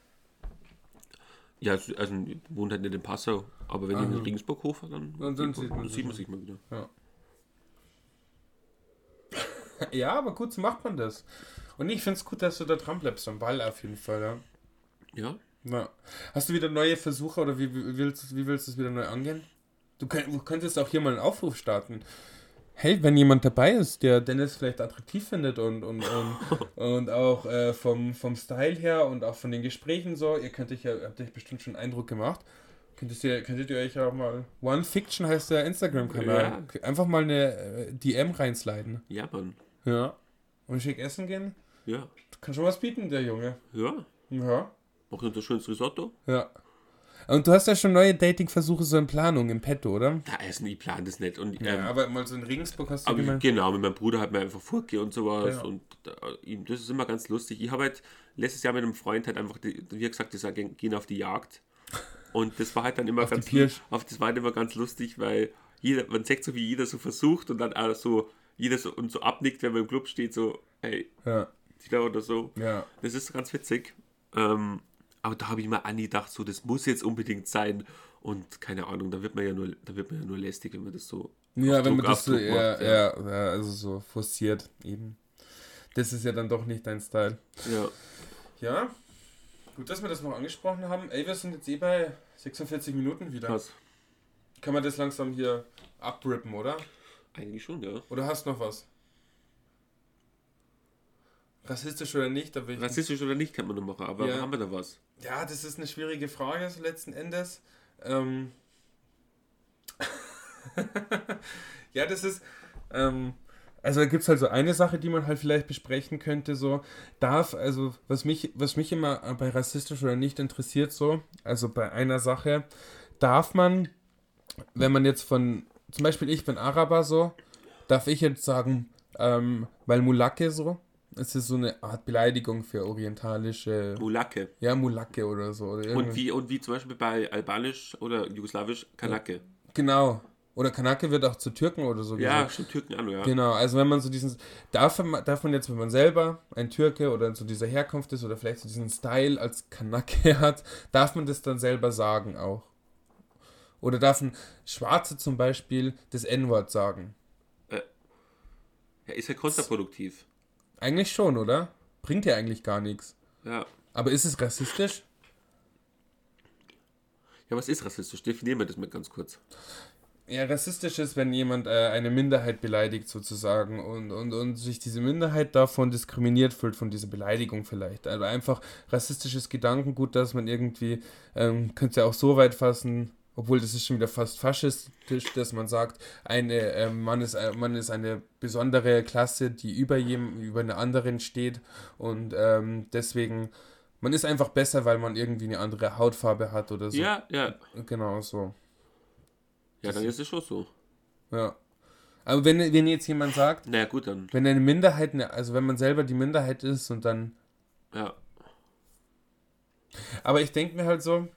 Ja, also, also wohnt halt nicht in Passau, aber wenn ich in Regensburg hochfahre, dann, Und dann sieht, man sieht man mal. sich mal wieder. Ja, aber gut, so macht man das. Und ich finde es gut, dass du da dran bleibst am Ball auf jeden Fall, ja. Ja, ja. Hast du wieder neue Versuche oder wie, wie willst du wie willst du es wieder neu angehen? Du könntest auch hier mal einen Aufruf starten. Hey, wenn jemand dabei ist, der Dennis vielleicht attraktiv findet und, und, und, und auch äh, vom, vom Style her und auch von den Gesprächen so, ihr könnt euch ja, habt euch bestimmt schon einen Eindruck gemacht. Könntet ihr, könntet ihr euch auch mal. One Fiction heißt der Instagram-Kanal. Einfach mal eine äh, DM reinsliden. ja, Mann. Ja. Und schick essen gehen. Ja, Kann schon was bieten, der Junge. ja. Ja. Uns ein schönes Risotto. Ja. Und du hast ja schon neue Dating-Versuche so in Planung, im Petto, oder? Da essen, ich plan das nicht. Und, Ja, ähm, aber mal so in Regensburg hast du aber ich, gemeint. genau, mit meinem Bruder hat mir einfach Furke und sowas. Ja. Und äh, ihm, das ist immer ganz lustig. Ich habe halt letztes Jahr mit einem Freund halt einfach, die, wie gesagt, die sagen, gehen auf die Jagd. Und das war halt dann immer Auf ganz auf das war halt immer ganz lustig, weil jeder, man sagt so, wie jeder so versucht und dann auch so, jeder so und so abnickt, wenn man im Club steht, so, hey, Ja, oder so. ja. Das ist ganz witzig. Ähm, aber da habe ich mir angedacht, so, das muss jetzt unbedingt sein. Und keine Ahnung, da wird man ja nur, da wird man ja nur lästig, wenn man das so. Ja, wenn Druck- man das so, ja, macht, ja, ja, also so forciert eben. Das ist ja dann doch nicht dein Style. ja. Ja, gut, dass wir das noch angesprochen haben. Ey, wir sind jetzt eh bei 46 Minuten wieder. Krass. Kann man das langsam hier abrippen, oder? Eigentlich schon, ja. Oder hast noch was? Rassistisch oder nicht? Da will ich Rassistisch oder nicht, kann man noch machen, aber Ja. haben wir da was? Ja, das ist eine schwierige Frage so letzten Endes. Ähm ja, das ist. Ähm also da gibt es halt so eine Sache, die man halt vielleicht besprechen könnte, so darf, also was mich, was mich immer bei rassistisch oder nicht interessiert, so, also bei einer Sache, darf man, wenn man jetzt von, zum Beispiel ich bin Araber so, darf ich jetzt sagen, ähm, weil Mulake so, es ist so eine Art Beleidigung für orientalische Mulake. ja, Mulake oder so. Oder Und wie, und wie zum Beispiel bei Albanisch oder Jugoslawisch Kanake. Genau. Oder Kanake wird auch zu Türken oder so Ja, schon Türken an, ja. Genau, also wenn man so diesen, darf man, darf man jetzt, wenn man selber ein Türke oder so dieser Herkunft ist oder vielleicht so diesen Style als Kanake hat, darf man das dann selber sagen auch? Oder darf ein Schwarze zum Beispiel das N-Wort sagen? ja. Ist ja kontraproduktiv. Eigentlich schon, oder? Bringt ja eigentlich gar nichts. Ja. Aber ist es rassistisch? Ja, was ist rassistisch? Definieren wir das mal ganz kurz. Ja, rassistisch ist, wenn jemand äh, eine Minderheit beleidigt sozusagen und, und, und sich diese Minderheit davon diskriminiert fühlt, von dieser Beleidigung vielleicht. Also einfach rassistisches Gedankengut, dass man irgendwie, ähm, könnte ja auch so weit fassen, obwohl das ist schon wieder fast faschistisch, dass man sagt, eine, ähm, man, ist, äh, man ist eine besondere Klasse, die über, jem, über eine anderen steht und ähm, deswegen, man ist einfach besser, weil man irgendwie eine andere Hautfarbe hat oder so. Ja, ja. Genau so. Ja, dann ist es schon so. Ja. Aber wenn, wenn jetzt jemand sagt, Naja, gut, dann. wenn eine Minderheit, also wenn man selber die Minderheit ist und dann. Ja. Aber ich denke mir halt so,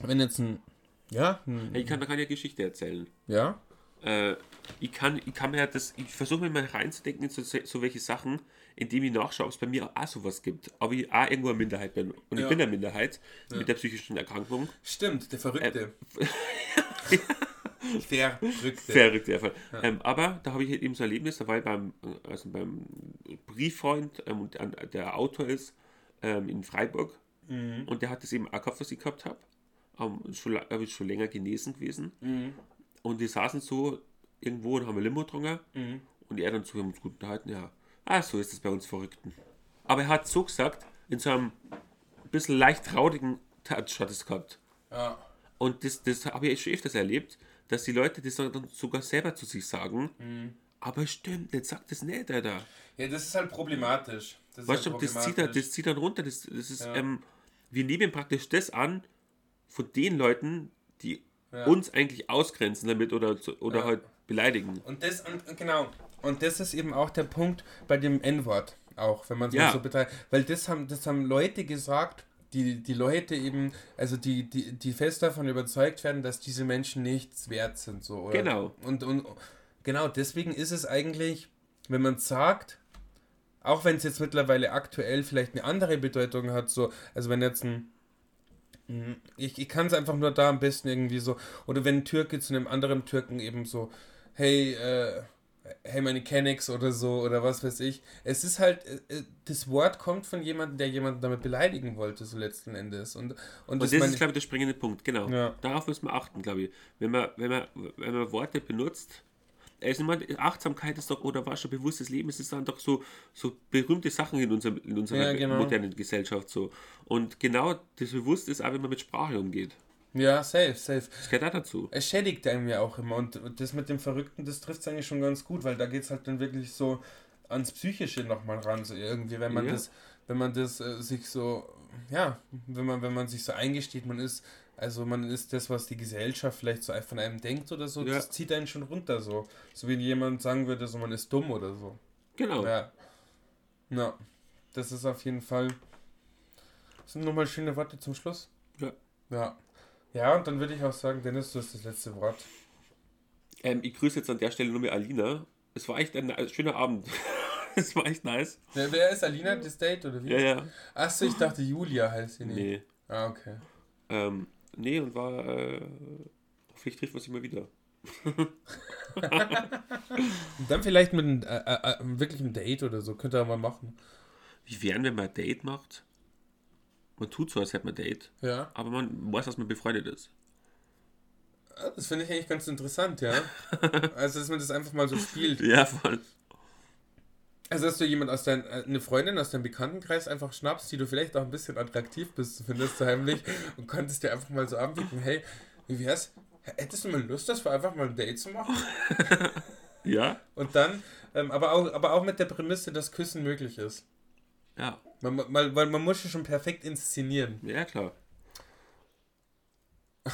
wenn jetzt ein. Ja, ein, Ich kann, da kann ja Geschichte erzählen. ja, Äh, ich kann, ich kann mir das, ich versuche mir mal reinzudenken in so, so welche Sachen, indem ich nachschaue, ob es bei mir auch sowas gibt. Ob ich auch irgendwo eine Minderheit bin. Und Ja. ich bin eine Minderheit mit der psychischen Erkrankung. stimmt, der Verrückte. Verrückte. Verrückt, der Fall. Ähm, aber da habe ich halt eben so ein Erlebnis, da war ich beim, äh, also beim Brieffreund ähm, der Autor ist ähm, in Freiburg und der hat das eben auch gehabt, was ich gehabt habe. Ähm, schon, ich schon länger genesen gewesen. Und wir saßen so irgendwo und haben ein Limo getrunken und er dann zu uns gut unterhalten, ja, ah, so ist es bei uns Verrückten. Aber er hat so gesagt, in so einem bisschen leicht traurigen Touch hat es gehabt. Ja. Und das, das habe ich schon öfters erlebt, dass die Leute das dann sogar selber zu sich sagen. Mhm. Aber stimmt, nicht, sag das nicht, Alter. ja, das ist halt problematisch. Das Weißt du, halt das, zieht dann, das zieht dann runter. Das, das ist, Ja. ähm, wir nehmen praktisch das an von den Leuten, die Ja. uns eigentlich ausgrenzen damit oder, oder Ja. halt beleidigen. Und das, und, genau. Und das ist eben auch der Punkt bei dem N-Wort auch, wenn man es Ja. so betreibt. Weil das haben, das haben Leute gesagt, die, die Leute eben, also die, die, die fest davon überzeugt werden, dass diese Menschen nichts wert sind. So, oder? Genau. Und, und genau, deswegen ist es eigentlich, wenn man sagt, auch wenn es jetzt mittlerweile aktuell vielleicht eine andere Bedeutung hat, so, also wenn jetzt ein ich, ich kann es einfach nur da am besten irgendwie so, oder wenn ein Türke zu einem anderen Türken eben so, hey, äh, hey, meine Kennex oder so, oder was weiß ich. Es ist halt, äh, äh, das Wort kommt von jemandem, der jemanden damit beleidigen wollte, so letzten Endes. Und, und, Und das, das ist, glaube ich, der springende Punkt, genau. Ja. Darauf muss man achten, glaube ich. Wenn man, wenn man, wenn man Worte benutzt, also meine, Achtsamkeit ist doch, oder schon bewusstes Leben, es ist dann doch so, so berühmte Sachen in, unserem, in unserer Ja, genau. modernen Gesellschaft so. Und genau das bewusst ist auch, wenn man mit Sprache umgeht. ja, safe, safe. Das gehört auch dazu. Es schädigt einem ja auch immer. Und das mit dem Verrückten, das trifft es eigentlich schon ganz gut, weil da geht es halt dann wirklich so ans Psychische nochmal ran. So irgendwie, wenn man Ja. das, wenn man das äh, sich so, ja, wenn man, wenn man sich so eingesteht, man ist, also man ist das, was die Gesellschaft vielleicht so von einem denkt oder so, Ja. das zieht einen schon runter so. So wie jemand sagen würde, so man ist dumm oder so. Genau. Ja. Ja. Das ist auf jeden Fall. Das sind nochmal schöne Worte zum Schluss. Ja. Ja. Ja, und dann würde ich auch sagen, Dennis, du hast das letzte Wort. Ähm, ich grüße jetzt an der Stelle nur mehr Alina. Es war echt ein, ein schöner Abend. es war echt nice. Wer, wer ist Alina, das Date oder wie? Ja, ja. Achso, ich dachte Julia heißt sie nicht. Nee. Ah, okay. Ähm, nee, und war. Äh, vielleicht trifft man sich mal wieder. Dann vielleicht mit einem, äh, äh, äh, wirklich einem Date oder so, könnte er mal machen. Wie wären, wenn man ein Date macht? Man tut so, als hätte man ein Date, Ja. aber man weiß, dass man befreundet ist. Ah, Das finde ich eigentlich ganz interessant, ja. Also, dass man das einfach mal so spielt. Ja, voll. Also, dass du jemand aus deinem, äh, eine Freundin aus deinem Bekanntenkreis einfach schnappst, die du vielleicht auch ein bisschen attraktiv bist, findest du heimlich und konntest dir einfach mal so anbieten, hey, wie wär's? Hättest du mal Lust, dass wir einfach mal ein Date zu machen? Ja? Und dann, ähm, aber, auch, aber auch mit der Prämisse, dass Küssen möglich ist. Ja. Man, man, weil man muss ja schon perfekt inszenieren. Ja, klar.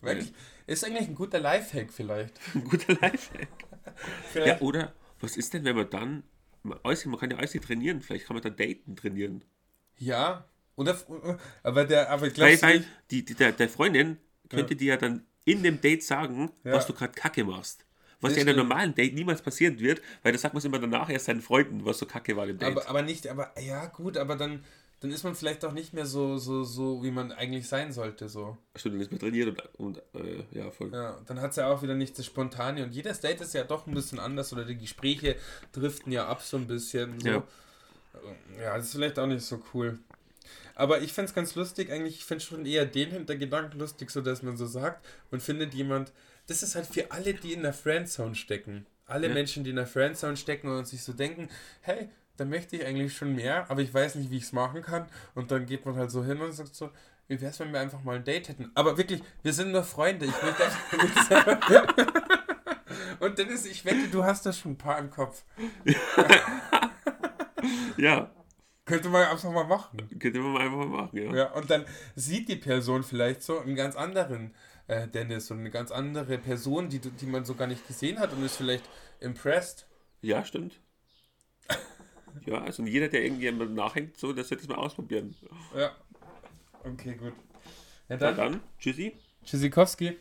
Wirklich, ist eigentlich ein guter Lifehack vielleicht. Ein guter Lifehack. Ja, vielleicht oder was ist denn, wenn man dann. Man alles- man kann ja alles trainieren, vielleicht kann man dann daten trainieren. ja. Oder, aber der, aber weil nicht, die, die, der, der Freundin könnte dir ja dann in dem Date sagen, Ja. was du gerade kacke machst. Was ja in einem normalen Date niemals passieren wird, weil das sagt man immer danach erst seinen Freunden, was so kacke war im Date. aber, aber nicht, aber ja gut, aber dann, dann ist man vielleicht auch nicht mehr so, so, so, wie man eigentlich sein sollte, so. Stimmt, dann ist man trainiert und, und äh, ja, voll. Ja, dann hat es ja auch wieder nicht das Spontane und jedes Date ist ja doch ein bisschen anders oder die Gespräche driften ja ab so ein bisschen. So. Ja. Ja, das ist vielleicht auch nicht so cool. Aber ich fände es ganz lustig, eigentlich, ich finde schon eher den Hintergedanken lustig, so dass man so sagt, man findet jemand, das ist halt für alle, die in der Friendzone stecken. Alle Ja. Menschen, die in der Friendzone stecken und sich so denken, hey, da möchte ich eigentlich schon mehr, aber ich weiß nicht, wie ich es machen kann. Und dann geht man halt so hin und sagt so, wie wär's, wenn wir einfach mal ein Date hätten? Aber wirklich, wir sind nur Freunde. Ich möchte einfach. Und Dennis, ich wette, du hast da schon ein paar im Kopf. Ja, Könnte man einfach mal machen. könnte man einfach mal machen, ja. Ja, und dann sieht die Person vielleicht so einen ganz anderen äh, Dennis und eine ganz andere Person, die, die man so gar nicht gesehen hat und ist vielleicht impressed. Ja, stimmt. Ja, also jeder, der irgendjemand nachhängt, so, der sollte es mal ausprobieren. Ja. Okay, gut. Ja, Na dann, dann, tschüssi. Tschüssikowski.